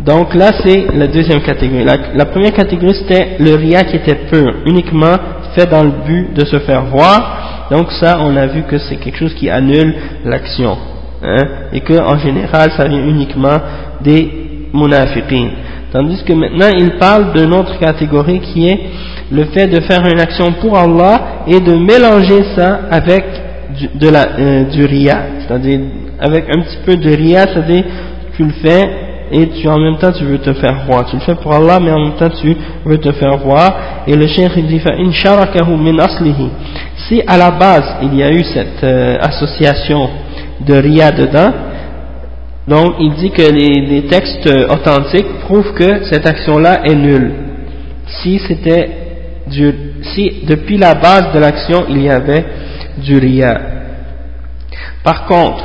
donc là c'est la deuxième catégorie. La, première catégorie c'était le ria qui était pur, uniquement fait dans le but de se faire voir. Donc ça on a vu que c'est quelque chose qui annule l'action. Hein, et que en général ça vient uniquement des munafiqin. Tandis que maintenant il parle d'une autre catégorie qui est le fait de faire une action pour Allah et de mélanger ça avec du, de la, euh, du ria. C'est-à-dire avec un petit peu de ria, c'est-à-dire tu le fais et tu en même temps tu veux te faire voir. Tu le fais pour Allah, mais en même temps tu veux te faire voir. Et le cheikh il dit. Si à la base il y a eu cette euh, association de ria dedans, donc il dit que les, textes authentiques prouvent que cette action-là est nulle. Si c'était si depuis la base de l'action il y avait du ria. Par contre,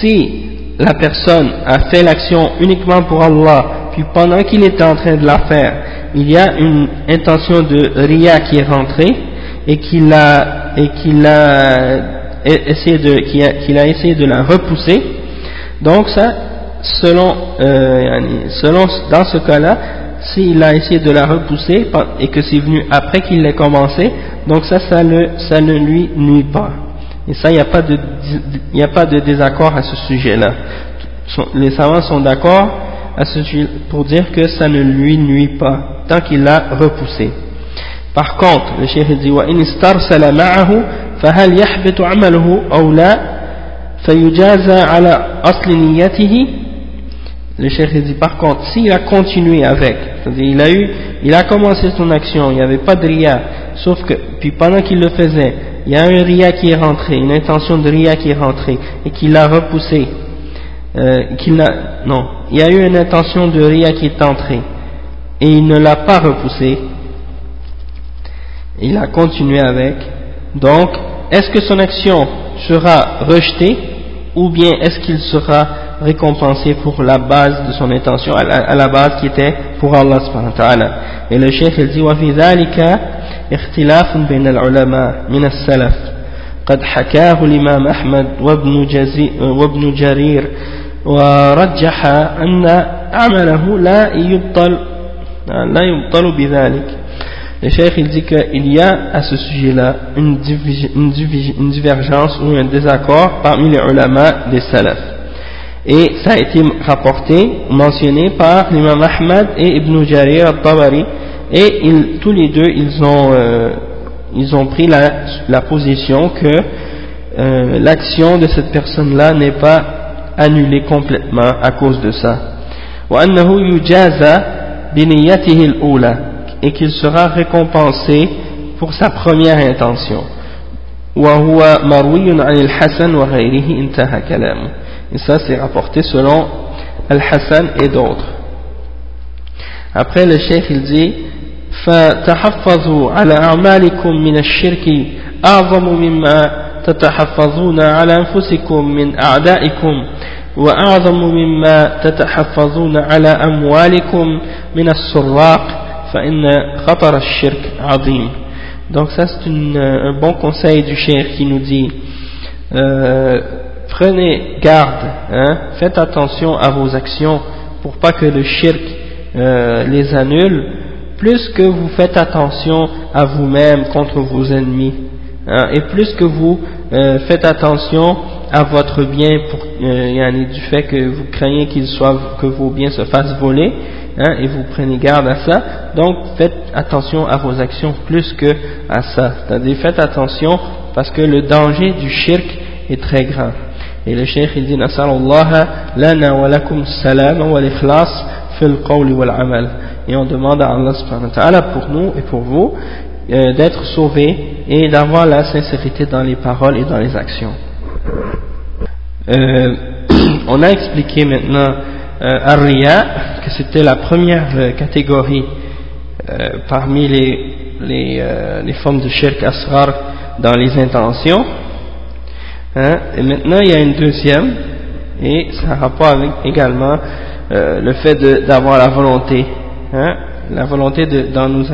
si la personne a fait l'action uniquement pour Allah, puis pendant qu'il était en train de la faire, il y a une intention de ria qui est rentrée et qu'il a, et qu'il a essayé de, la repousser. Donc ça, selon, euh, selon dans ce cas-là, s'il a essayé de la repousser et que c'est venu après qu'il l'ait commencé, donc ça, ça ne lui nuit pas. Et ça, il n'y a, pas de, a pas de désaccord à ce sujet-là. Les savants sont d'accord à ce sujet pour dire que ça ne lui nuit pas, tant qu'il l'a repoussé. Par contre, le cheikh dit وإن استرسل معه فهل يحبط عمله أو لا فيجازى على أصل نيته le cheikh dit par contre s'il a continué avec c'est-à-dire il a eu il a commencé son action il n'y avait pas de ria sauf que puis pendant qu'il le faisait il y a un ria qui est rentré, une intention de ria qui est rentrée et qui l'a repoussé. Euh, non, il y a eu une intention de ria qui est entrée et il ne l'a pas repoussé. Il a continué avec. Donc, est-ce que son action sera rejetée ou bien est-ce qu'il sera récompensé pour la base de son intention, à la, base qui était pour Allah subhanahu wa ta'ala. Et le cheikh il dit, وفي ذلك اختلاف بين العلماء من السلف قد حكاه الإمام أحمد وابن, وابن جرير ورجح أن عمله لا يبطل لا يبطل بذلك Le cheikh il dit qu'il y a à ce sujet-là une, une, une divergence ou un désaccord parmi les ulama des salafs. et ça a été rapporté, mentionné par l'imam Ahmad et Ibn Jarir al-Tabari et tous les deux ils ont, euh, ils ont pris la, la position que euh, l'action de cette personne-là n'est pas annulée complètement à cause de ça. et qu'il sera récompensé pour sa première intention. Et ça, c'est rapporté selon Al-Hassan et d'autres. Après le cheikh il dit فتحفظوا على أعمالكم من الشرك أعظم مما تتحفظون على أنفسكم من أعدائكم وأعظم مما تتحفظون على أموالكم من السراق فإن خطر الشرك عظيم donc ça c'est un bon conseil du cheikh qui nous dit euh, prenez garde hein, faites attention à vos actions pour pas que le shirk euh, les annule plus que vous faites attention à vous-même contre vos ennemis hein, et plus que vous euh, faites attention à votre bien pour, euh, du fait que vous craignez qu'il soit, que vos biens se fassent voler hein, et vous prenez garde à ça. Donc faites attention à vos actions plus que à ça. C'est-à-dire faites attention parce que le danger du shirk est très grand et le cheikh il dit Nasarallah lana wa lakum salam wa l'ikhlas fil et on demande à Allah subhanahu wa ta'ala pour nous et pour vous euh, d'être sauvés et d'avoir la sincérité dans les paroles et dans les actions. Euh, on a expliqué maintenant euh, que c'était la première euh, catégorie euh, parmi les, les, les, formes de shirk asrar dans les intentions. Hein, et maintenant il y a une deuxième, et ça a rapport avec également le fait d'avoir la volonté hein, la volonté de, dans nous,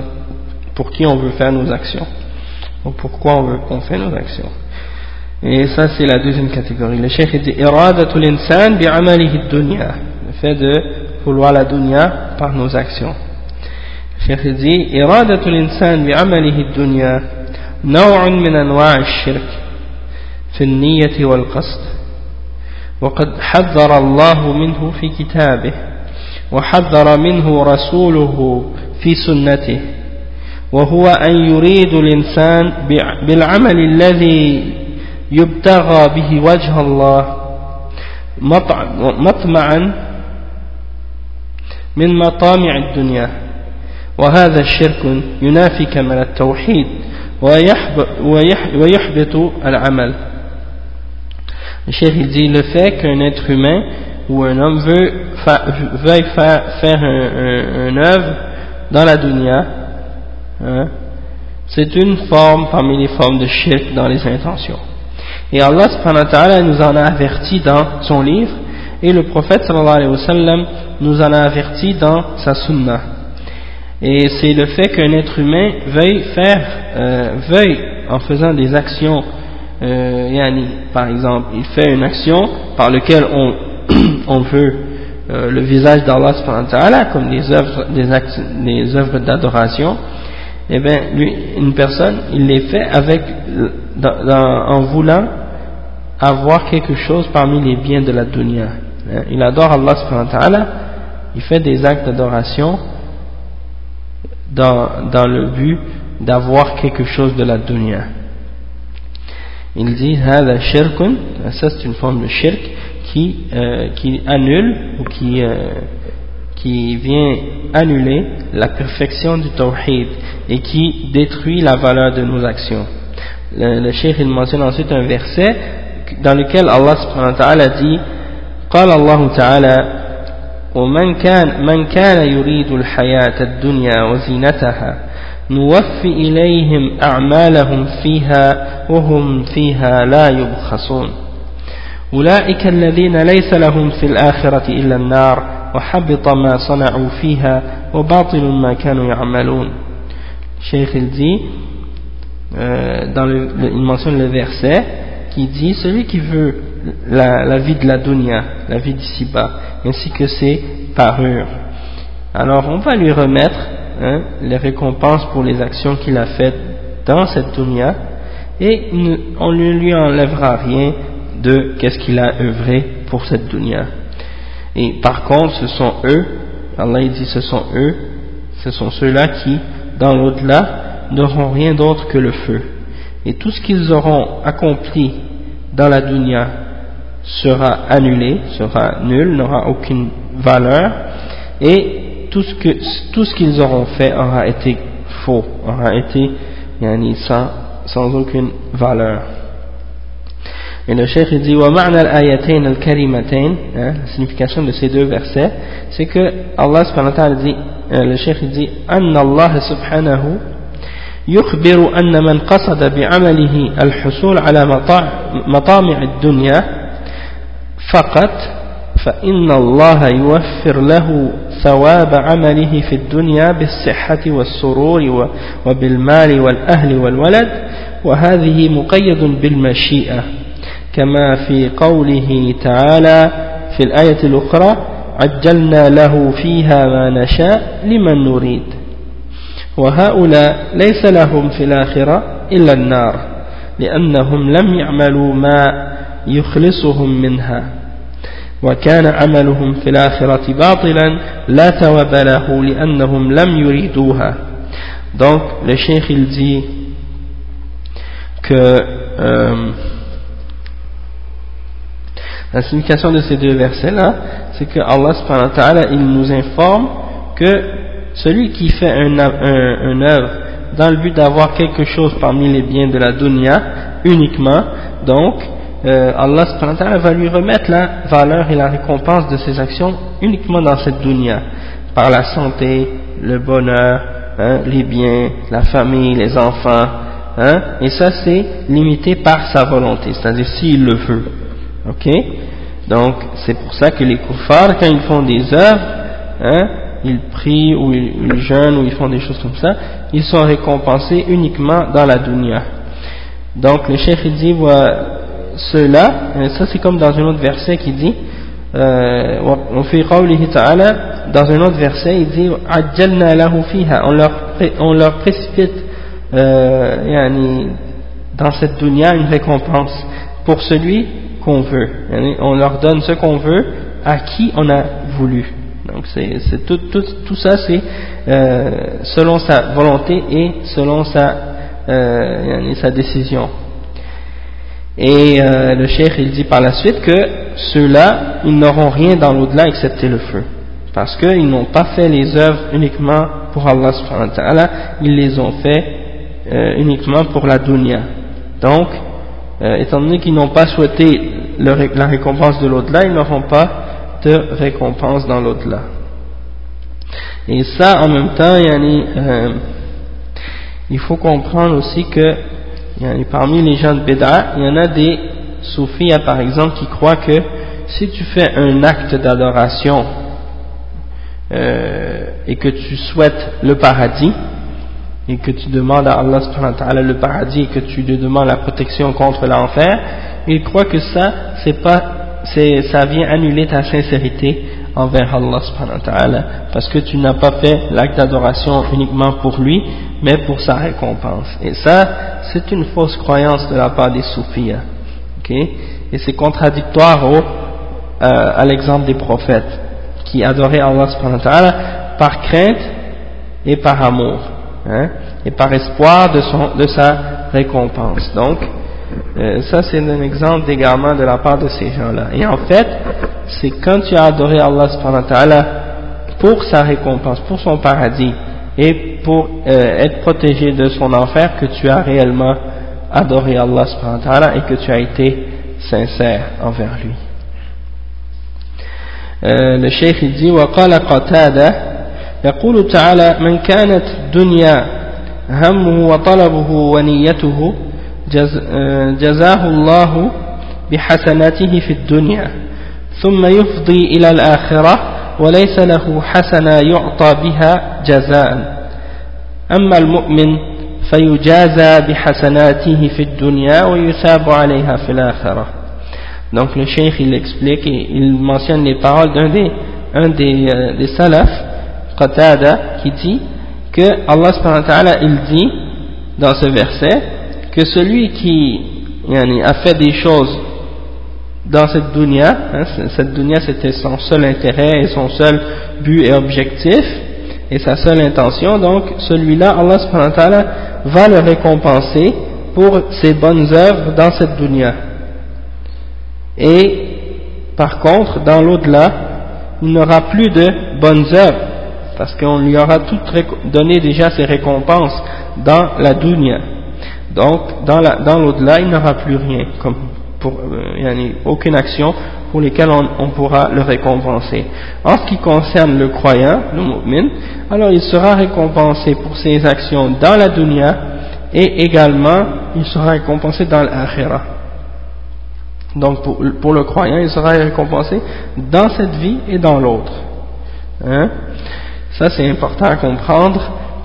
pour qui on veut faire nos actions, ou pourquoi on veut qu'on fait nos actions. Et ça c'est la deuxième catégorie. Le cheikh dit iradatul insan bi'amalihi dunya, le fait de vouloir la dunya par nos actions. Le cheikh dit iradatul insan bi'amalihi dunya نوع من أنواع الشرك في النية والقصد. وقد حذر الله منه في كتابه وحذر منه رسوله في سنته. وهو أن يريد الإنسان بالعمل الذي يبتغى به وجه الله مطمعا من مطامع الدنيا. وهذا الشرك ينافي كمال التوحيد ويحبط العمل. Le cher il dit le fait qu'un être humain ou un homme veuille fa faire un, une œuvre dans la dunya, hein, c'est une forme parmi les formes de shirk dans les intentions. Et Allah subhanahu wa ta'ala nous en a averti dans son livre et le prophète sallallahu alayhi wa sallam nous en a averti dans sa sunna. Et c'est le fait qu'un être humain veuille faire, euh, veuille en faisant des actions euh, yani, par exemple, il fait une action par laquelle on on veut euh, le visage d'Allah comme les œuvres, des œuvres d'adoration, eh bien, lui, une personne, il les fait avec, en voulant avoir quelque chose parmi les biens de la dunya. Hein. Il adore Allah il fait des actes d'adoration dans, dans le but d'avoir quelque chose de la dunya Il dit, ça c'est une forme de shirk, qui, euh, qui annule ou qui, euh, qui vient annuler la perfection du tawhid et qui détruit la valeur de nos actions. Le, le cheikh il mentionne ensuite un verset dans lequel Allah subhanahu wa ta'ala dit قال الله تعالى ومن كان من كان يريد الحياة الدنيا وزينتها نوفي إليهم أعمالهم فيها وهم فيها لا يبخسون. أولئك الذين ليس لهم في الآخرة إلا النار وحبط ما صنعوا فيها وباطل ما كانوا يعملون. شيخ الزي آه، dans le, le verset qui dit celui qui veut la, la vie de la dunya la vie d'ici-bas ainsi que ses parures. Alors on va lui remettre hein, les récompenses pour les actions qu'il a faites dans cette dunya et on ne lui enlèvera rien de qu'est-ce qu'il a œuvré pour cette dunya. Et par contre, ce sont eux, Allah dit ce sont eux, ce sont ceux-là qui, dans l'au-delà, n'auront rien d'autre que le feu. Et tout ce qu'ils auront accompli dans la dunya sera annulé, sera nul, n'aura aucune valeur, et tout ce que tout ce qu'ils auront fait aura été faux, aura été yani, sans, sans aucune valeur. Et le cheikh il dit وَمَعْنَى الْآيَتَيْنِ الْكَرِيمَتَيْنِ hein, La signification de ces deux versets, c'est que Allah subhanahu wa ta'ala dit, euh, le cheikh il dit أَنَّ اللَّهَ سُبْحَانَهُ يخبر أن من قصد بعمله الحصول على مطامع الدنيا فقط فإن الله يوفر له ثواب عمله في الدنيا بالصحة والسرور وبالمال والأهل والولد وهذه مقيد بالمشيئة كما في قوله تعالى في الآية الأخرى عجلنا له فيها ما نشاء لمن نريد. وهؤلاء ليس لهم في الآخرة إلا النار لأنهم لم يعملوا ما يخلصهم منها. وكان عملهم في الآخرة باطلا لا ثواب له لأنهم لم يريدوها donc le cheikh il dit que euh, La signification de ces deux versets-là, c'est que Allah subhanahu wa ta'ala, il nous informe que celui qui fait un, un, œuvre dans le but d'avoir quelque chose parmi les biens de la dunya uniquement, donc euh, Allah subhanahu va lui remettre la valeur et la récompense de ses actions uniquement dans cette dunya, par la santé, le bonheur, hein, les biens, la famille, les enfants, hein, et ça c'est limité par sa volonté, c'est-à-dire s'il le veut. Ok? Donc, c'est pour ça que les koufars, quand ils font des œuvres, hein, ils prient ou ils, jeûnent ou ils font des choses comme ça, ils sont récompensés uniquement dans la dunya. Donc, le chef dit, ceux-là, ça c'est comme dans un autre verset qui dit, euh, dans un autre verset, il dit, on leur, on leur précipite euh, dans cette dunya une récompense pour celui qu'on veut. On leur donne ce qu'on veut à qui on a voulu. Donc c'est tout, tout, tout, ça c'est euh, selon sa volonté et selon sa, euh, sa décision. Et euh, le cheikh il dit par la suite que ceux-là, ils n'auront rien dans l'au-delà excepté le feu. Parce qu'ils n'ont pas fait les œuvres uniquement pour Allah subhanahu wa ta'ala, ils les ont fait euh, uniquement pour la dunya. Donc, euh, étant donné qu'ils n'ont pas souhaité la récompense de l'au-delà, ils n'auront pas de récompense dans l'au-delà. Et ça, en même temps, euh, il faut comprendre aussi que parmi les gens de Béda, il y en a des soufis, par exemple, qui croient que si tu fais un acte d'adoration euh, et que tu souhaites le paradis, et que tu demandes à Allah le paradis et que tu lui demandes la protection contre l'enfer, il croit que ça, c'est pas, ça vient annuler ta sincérité envers Allah subhanahu wa ta'ala, parce que tu n'as pas fait l'acte d'adoration uniquement pour lui, mais pour sa récompense. Et ça, c'est une fausse croyance de la part des soufis. Et c'est contradictoire au, euh, à l'exemple des prophètes, qui adoraient Allah subhanahu ta'ala par crainte et par amour hein, et par espoir de, son, de sa récompense. Donc, euh, ça c'est un exemple d'égarement de la part de ces gens-là. Et en fait, c'est quand tu as adoré Allah subhanahu wa ta'ala pour sa récompense, pour son paradis, et pour euh, être protégé de son enfer que tu as réellement adoré Allah subhanahu wa ta'ala et que tu as été sincère envers lui. Euh, le cheikh il dit وقال قتاده يقول تعالى من كانت الدنيا همه وطلبه ونيته جز جزاه الله بحسناته في الدنيا ثم يفضي إلى الآخرة وليس له حسنة يعطى بها جزاء أما المؤمن فيجازى بحسناته في الدنيا ويثاب عليها في الآخرة Donc le cheikh il explique et il mentionne les paroles d'un des, un des, euh, des salafs Qatada qui dit que Allah subhanahu il dit dans ce verset que celui qui a fait des choses dans cette dunya, hein, cette dunya c'était son seul intérêt et son seul but et objectif et sa seule intention, donc celui-là, Allah subhanahu wa va le récompenser pour ses bonnes œuvres dans cette dunya. Et par contre, dans l'au-delà, il n'aura plus de bonnes œuvres parce qu'on lui aura tout donné déjà ses récompenses dans la dunya. Donc, dans l'au-delà, il n'aura plus rien, comme pour, euh, aucune action pour lesquelles on, pourra le récompenser. En ce qui concerne le croyant, le mu'min, alors il sera récompensé pour ses actions dans la dunya et également il sera récompensé dans l'akhirah. Donc pour, le croyant, il sera récompensé dans cette vie et dans l'autre. Hein? Ça c'est important à comprendre.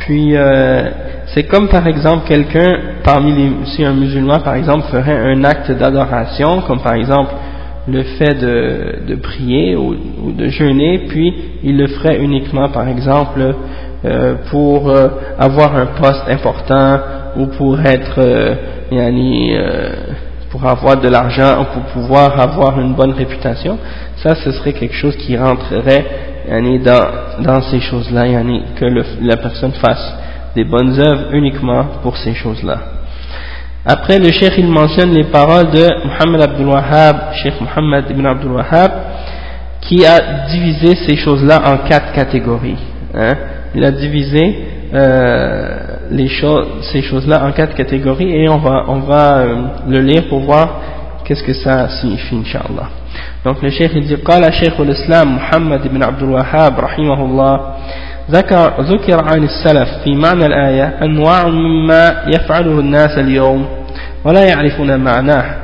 Puis euh, c'est comme par exemple quelqu'un parmi les, si un musulman par exemple ferait un acte d'adoration, comme par exemple le fait de, de prier ou, de jeûner, puis il le ferait uniquement par exemple euh, pour euh, avoir un poste important ou pour être euh, pour avoir de l'argent ou pour pouvoir avoir une bonne réputation, ça ce serait quelque chose qui rentrerait dans, dans ces choses-là, que la personne fasse des bonnes œuvres uniquement pour ces choses-là. Après, le cheikh il mentionne les paroles de Muhammad Abdul Wahhab, cheikh Muhammad ibn Abdul Wahhab, qui a divisé ces choses-là en quatre catégories. Hein. Il a divisé euh, les choses, ces choses-là en quatre catégories et on va, on va euh, le lire pour voir qu'est-ce que ça signifie, Inch'Allah. Donc le cheikh il dit, قال شيخ الإسلام محمد بن عبد الوهاب رحمه الله ذكر, ذكر عن السلف في معنى الآية أنواع مما يفعله الناس اليوم ولا يعرفون معناه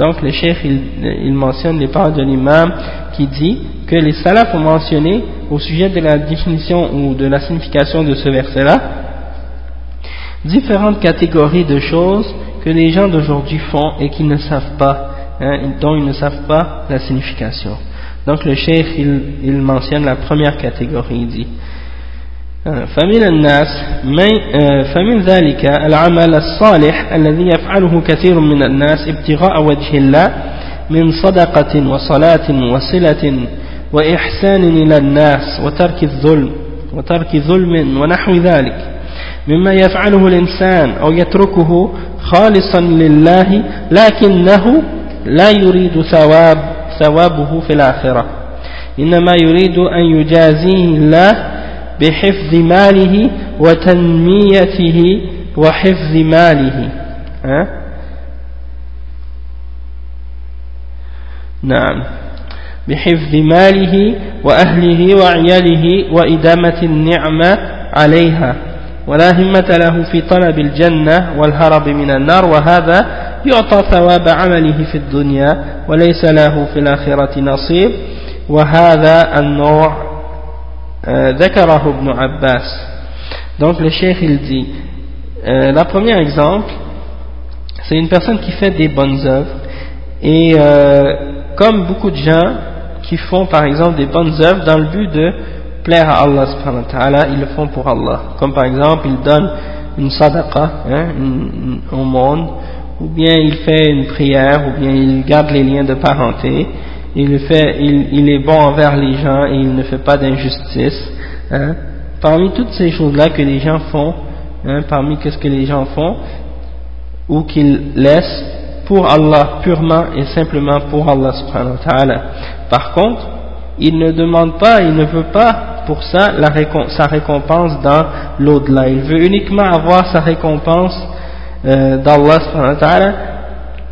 donc le cheikh il, mentionne les paroles de l'imam qui dit que les salafs ont mentionné au sujet de la définition ou de la signification de ce verset là différentes catégories de choses que les gens d'aujourd'hui font et qu'ils ne savent pas hein, dont ils ne savent pas la signification. Donc le cheikh il, il mentionne la première catégorie il dit فمن الناس فمن ذلك العمل الصالح الذي يفعله كثير من الناس ابتغاء وجه الله من صدقة وصلاة وصلة وإحسان إلى الناس وترك الظلم وترك ظلم ونحو ذلك مما يفعله الإنسان أو يتركه خالصا لله لكنه لا يريد ثواب ثوابه في الآخرة. إنما يريد أن يجازيه الله بحفظ ماله وتنميته وحفظ ماله؟ نعم. بحفظ ماله وأهله وعياله وإدامة النعمة عليها. ولا همة له في طلب الجنة والهرب من النار وهذا يعطى ثواب عمله في الدنيا وليس له في الآخرة نصيب. وهذا النوع Euh, donc le cheikh il dit euh, la première exemple c'est une personne qui fait des bonnes œuvres. Et euh, comme beaucoup de gens qui font par exemple des bonnes œuvres dans le but de plaire à Allah ils le font pour Allah. Comme par exemple ils donnent une sadaqa hein, au monde ou bien il fait une prière ou bien il garde les liens de parenté il, fait, il, il, est bon envers les gens et il ne fait pas d'injustice. Hein. Parmi toutes ces choses-là que les gens font, hein, parmi ce que les gens font, ou qu'ils laissent pour Allah purement et simplement pour Allah subhanahu wa ta'ala. Par contre, il ne demande pas, il ne veut pas pour ça la sa récompense dans l'au-delà. Il veut uniquement avoir sa récompense euh, d'Allah subhanahu wa ta'ala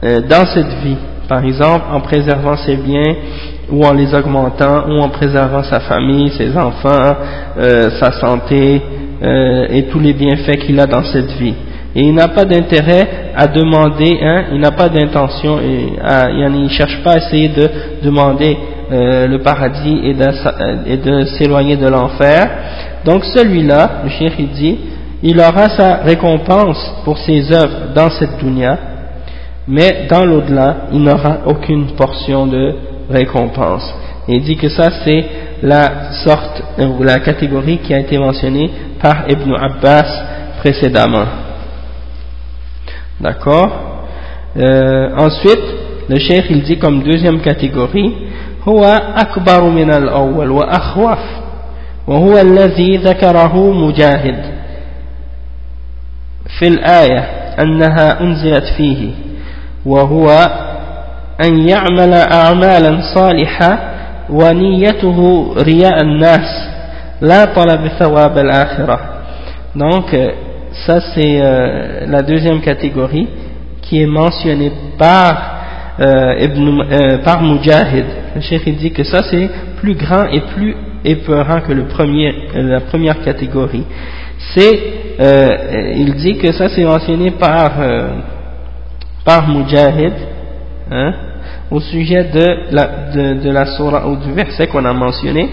euh, dans cette vie par exemple en préservant ses biens ou en les augmentant ou en préservant sa famille, ses enfants, euh, sa santé euh, et tous les bienfaits qu'il a dans cette vie. Et il n'a pas d'intérêt à demander, hein, il n'a pas d'intention, il ne cherche pas à essayer de demander euh, le paradis et de, s'éloigner de l'enfer. Donc celui-là, le il dit, il aura sa récompense pour ses œuvres dans cette dunya, mais dans l'au-delà, il n'aura aucune portion de récompense. Et il dit que ça, c'est la sorte, euh, ou la catégorie qui a été mentionnée par Ibn Abbas précédemment. D'accord euh, Ensuite, le cheikh, il dit comme deuxième catégorie, هو أكبر من الأول وأخوف وهو الذي ذكره مجاهد في الآية أنها أنزلت فيه وهو أن يعمل أعمالا صالحة ونيته رياء الناس لا طلب ثواب الآخرة donc ça c'est euh, la deuxième catégorie qui est mentionnée par euh, par Mujahid. Le cheikh il dit que ça c'est plus grand et plus épeurant que le premier, la première catégorie. C'est, il dit que ça c'est mentionné par, par Mujahid, hein, au sujet de la, de, de la surah ou du verset qu'on a mentionné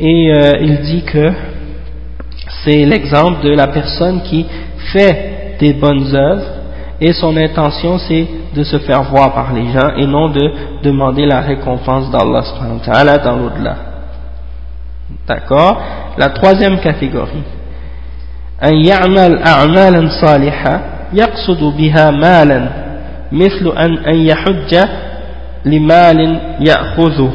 et euh, il dit que c'est l'exemple de la personne qui fait des bonnes œuvres et son intention c'est de se faire voir par les gens et non de demander la récompense d'Allah dans l'au-delà. D'accord La troisième catégorie. أن يعمل أعمالا صالحة يقصد بها مالا مثل أن أن يحج لمال يأخذه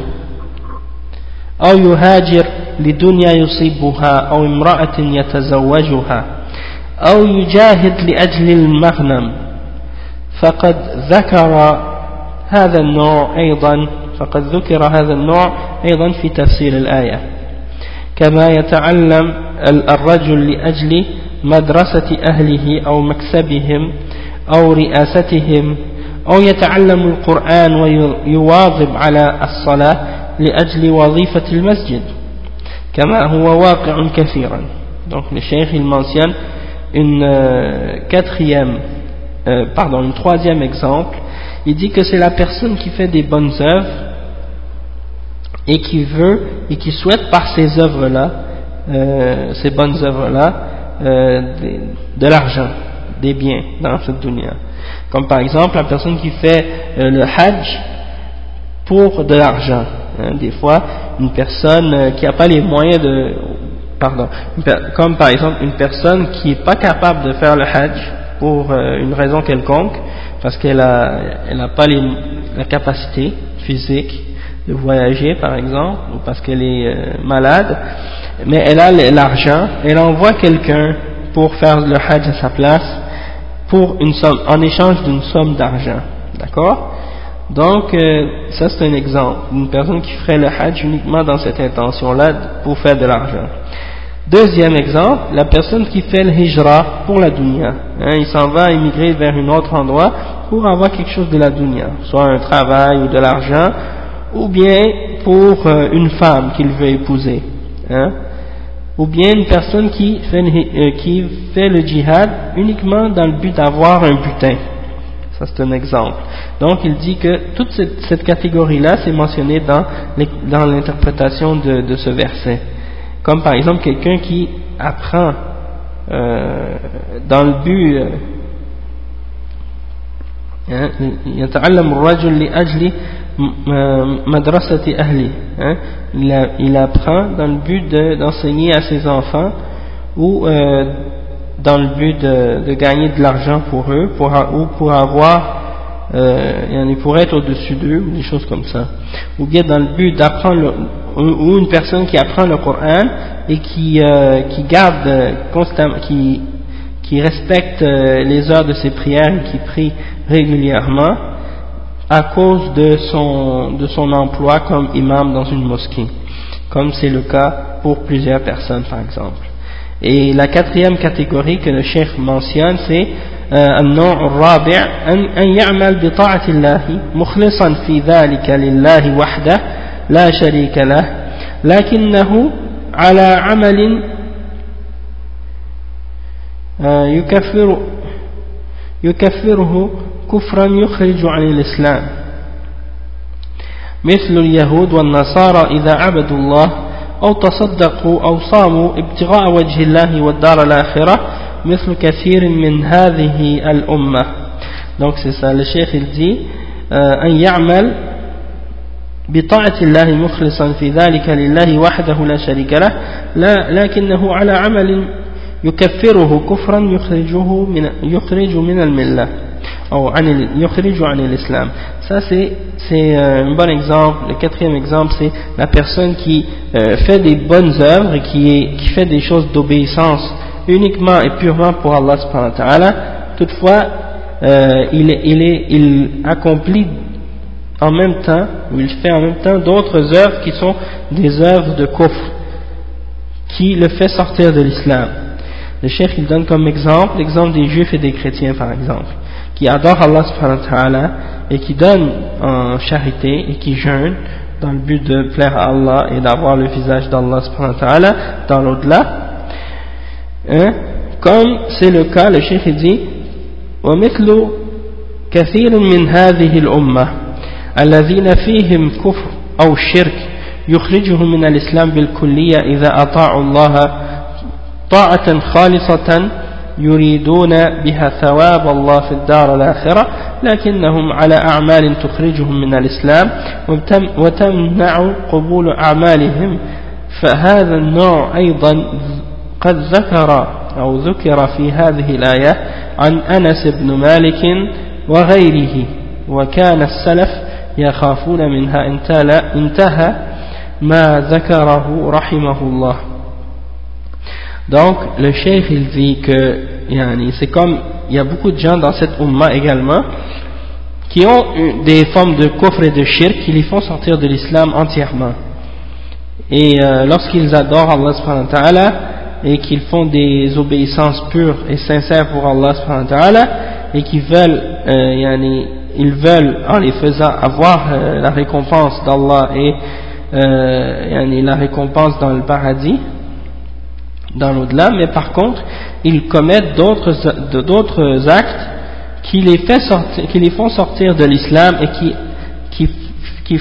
أو يهاجر لدنيا يصيبها أو امرأة يتزوجها أو يجاهد لأجل المغنم. فقد ذكر هذا النوع أيضا فقد ذكر هذا النوع أيضا في تفسير الآية. كما يتعلم الرجل لأجل مدرسة أهله أو مكسبهم أو رئاستهم أو يتعلم القرآن ويواظب على الصلاة لأجل وظيفة المسجد كما هو واقع كثيرا donc le cheikh il mentionne une euh, quatrième euh, pardon une troisième exemple il dit que c'est la personne qui fait des bonnes œuvres et qui veut et qui souhaite par ces œuvres là euh, ces bonnes œuvres là euh, de, l'argent des biens dans cette dunya comme par exemple la personne qui fait euh, le hajj pour de l'argent. Hein, des fois, une personne euh, qui n'a pas les moyens de... Pardon, comme par exemple une personne qui n'est pas capable de faire le hajj pour une raison quelconque, parce qu'elle n'a elle pas les, la capacité physique de voyager par exemple, ou parce qu'elle est malade, mais elle a l'argent, elle envoie quelqu'un pour faire le hajj à sa place, pour une somme, en échange d'une somme d'argent. D'accord? Donc, euh, ça c'est un exemple. Une personne qui ferait le hajj uniquement dans cette intention-là pour faire de l'argent. Deuxième exemple, la personne qui fait le hijra pour la dunya. Hein, il s'en va émigrer vers un autre endroit pour avoir quelque chose de la dunya, soit un travail ou de l'argent, ou bien pour euh, une femme qu'il veut épouser. Hein? Ou bien une personne qui fait, euh, qui fait le djihad uniquement dans le but d'avoir un butin. Ça c'est un exemple. Donc il dit que toute cette, catégorie-là c'est mentionné dans l'interprétation de, de, ce verset. Comme par exemple quelqu'un qui apprend euh, dans le but euh, hein, madrasati ahli hein, il, apprend dans le but d'enseigner à ses enfants ou euh, dans le but de, gagner de l'argent pour eux ou pour avoir euh, pour être au-dessus d'eux des choses comme ça. Ou bien dans le but d'apprendre ou une personne qui apprend le Coran et qui, euh, qui garde constamment qui, qui respecte euh, les heures de ses prières et qui prie régulièrement à cause de son, de son emploi comme imam dans une mosquée, comme c'est le cas pour plusieurs personnes par exemple. Et la quatrième catégorie que le chef mentionne, c'est النوع الرابع أن, أن يعمل بطاعة الله مخلصا في ذلك لله وحده لا شريك له لكنه على عمل يكفر يكفره كفرا يخرج عن الإسلام. مثل اليهود والنصارى إذا عبدوا الله أو تصدقوا أو صاموا ابتغاء وجه الله والدار الآخرة مثل كثير من هذه الأمة. Donc c'est ça. Le euh, أن يعمل بطاعة الله مخلصا في ذلك لله وحده لا شريك له لا لكنه على عمل يكفره كفرا يخرجه من يخرج من الملة. L'islam. Ça c'est euh, un bon exemple. Le quatrième exemple c'est la personne qui euh, fait des bonnes œuvres et qui, qui fait des choses d'obéissance uniquement et purement pour Allah subhanahu wa ta'ala. Toutefois, euh, il, il, est, il accomplit en même temps, ou il fait en même temps d'autres œuvres qui sont des œuvres de kufr, qui le fait sortir de l'islam. Le chef il donne comme exemple l'exemple des juifs et des chrétiens par exemple qui adorent Allah subhanahu wa ta'ala et qui donne en charité et qui jeûne dans le but de plaire à Allah et d'avoir le visage d'Allah dans l'au-delà hein, comme c'est le cas le cheikh dit ومثل كثير من هذه الأمة الذين فيهم كفر أو شرك يخرجهم من الإسلام بالكلية إذا أطاعوا الله طاعة خالصة يريدون بها ثواب الله في الدار الآخرة لكنهم على أعمال تخرجهم من الإسلام وتمنع قبول أعمالهم. فهذا النوع أيضا قد ذكر أو ذكر في هذه الآية عن أنس بن مالك وغيره وكان السلف يخافون منها انتهى ما ذكره رحمه الله. Donc, le cheikh, il dit que c'est comme, il y a beaucoup de gens dans cette umma également qui ont des formes de coffre et de shirk qui les font sortir de l'islam entièrement. Et euh, lorsqu'ils adorent Allah subhanahu wa ta'ala et qu'ils font des obéissances pures et sincères pour Allah subhanahu wa ta'ala et qu'ils veulent, euh, ils veulent en les faisant avoir euh, la récompense d'Allah et la récompense dans le paradis, dans l'au-delà, mais par contre, ils commettent d'autres actes qui les, fait sortir, qui les font sortir de l'islam et qui, qui, qui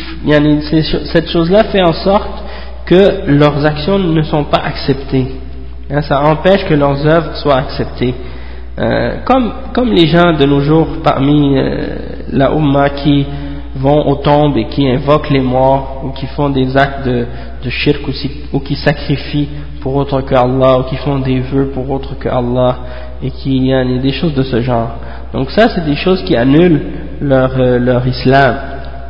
cette chose-là fait en sorte que leurs actions ne sont pas acceptées. Hein, ça empêche que leurs œuvres soient acceptées. Euh, comme, comme les gens de nos jours parmi euh, la Ummah qui vont aux tombes et qui invoquent les morts ou qui font des actes de, de shirk ou, qui sacrifient pour autre que Allah ou qui font des vœux pour autre que Allah et qui y a des choses de ce genre. Donc ça c'est des choses qui annulent leur, euh, leur islam.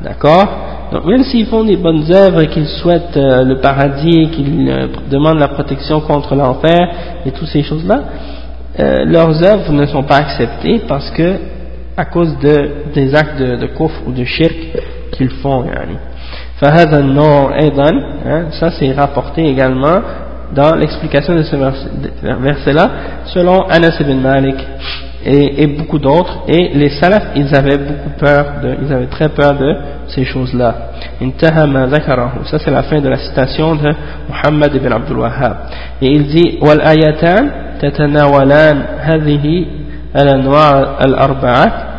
D'accord Donc même s'ils font des bonnes œuvres et qu'ils souhaitent euh, le paradis, qu'ils euh, demandent la protection contre l'enfer et toutes ces choses-là, leurs œuvres ne sont pas acceptées parce que à cause de, des actes de, de kufr ou de shirk qu'ils font. Yani. فهذا النوع أيضا hein, ça c'est rapporté également dans l'explication de ce verset-là selon Anas ibn Malik et, et beaucoup d'autres et les salafs ils avaient beaucoup peur de, ils avaient très peur de ces choses-là ça c'est la fin de la citation de Muhammad ibn Abdul Wahhab et il dit والآيتان تتناولان هذه الأنواع الأربعة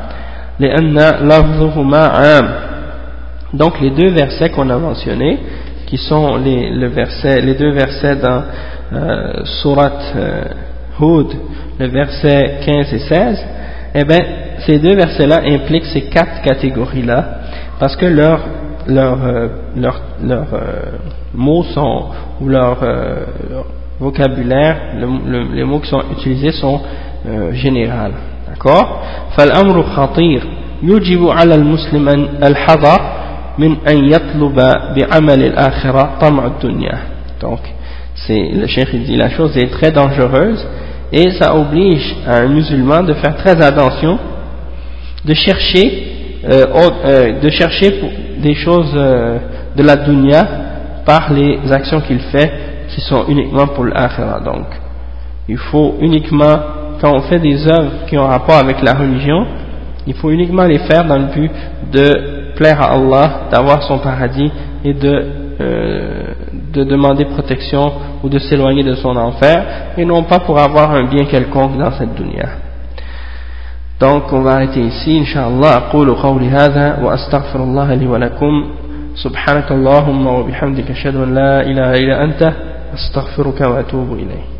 donc les deux versets qu'on a mentionnés qui sont les, le verset, les deux versets dans euh, Surat euh, Hud le verset 15 et 16 eh bien ces deux versets là impliquent ces quatre catégories là parce que leurs leur, euh, leur, leur, mots sont ou leur, vocabulaire les mots qui sont utilisés sont généraux d'accord فالأمر خطير يجب على المسلم الحذر donc c'est le cheikh il dit la chose est très dangereuse et ça oblige un musulman de faire très attention de chercher euh, euh, de chercher des choses euh, de la dunya par les actions qu'il fait qui sont uniquement pour l'akhirah. Donc il faut uniquement quand on fait des œuvres qui ont rapport avec la religion il faut uniquement les faire dans le but de plaire à Allah, d'avoir son paradis et de, euh, de demander protection ou de s'éloigner de son enfer, et non pas pour avoir un bien quelconque dans cette dunya. Donc on va arrêter ici, Inch'Allah, أقول قولي هذا وأستغفر الله لي ولكم سبحانك اللهم وبحمدك أشهد أن لا إله إلا أنت أستغفرك وأتوب إليه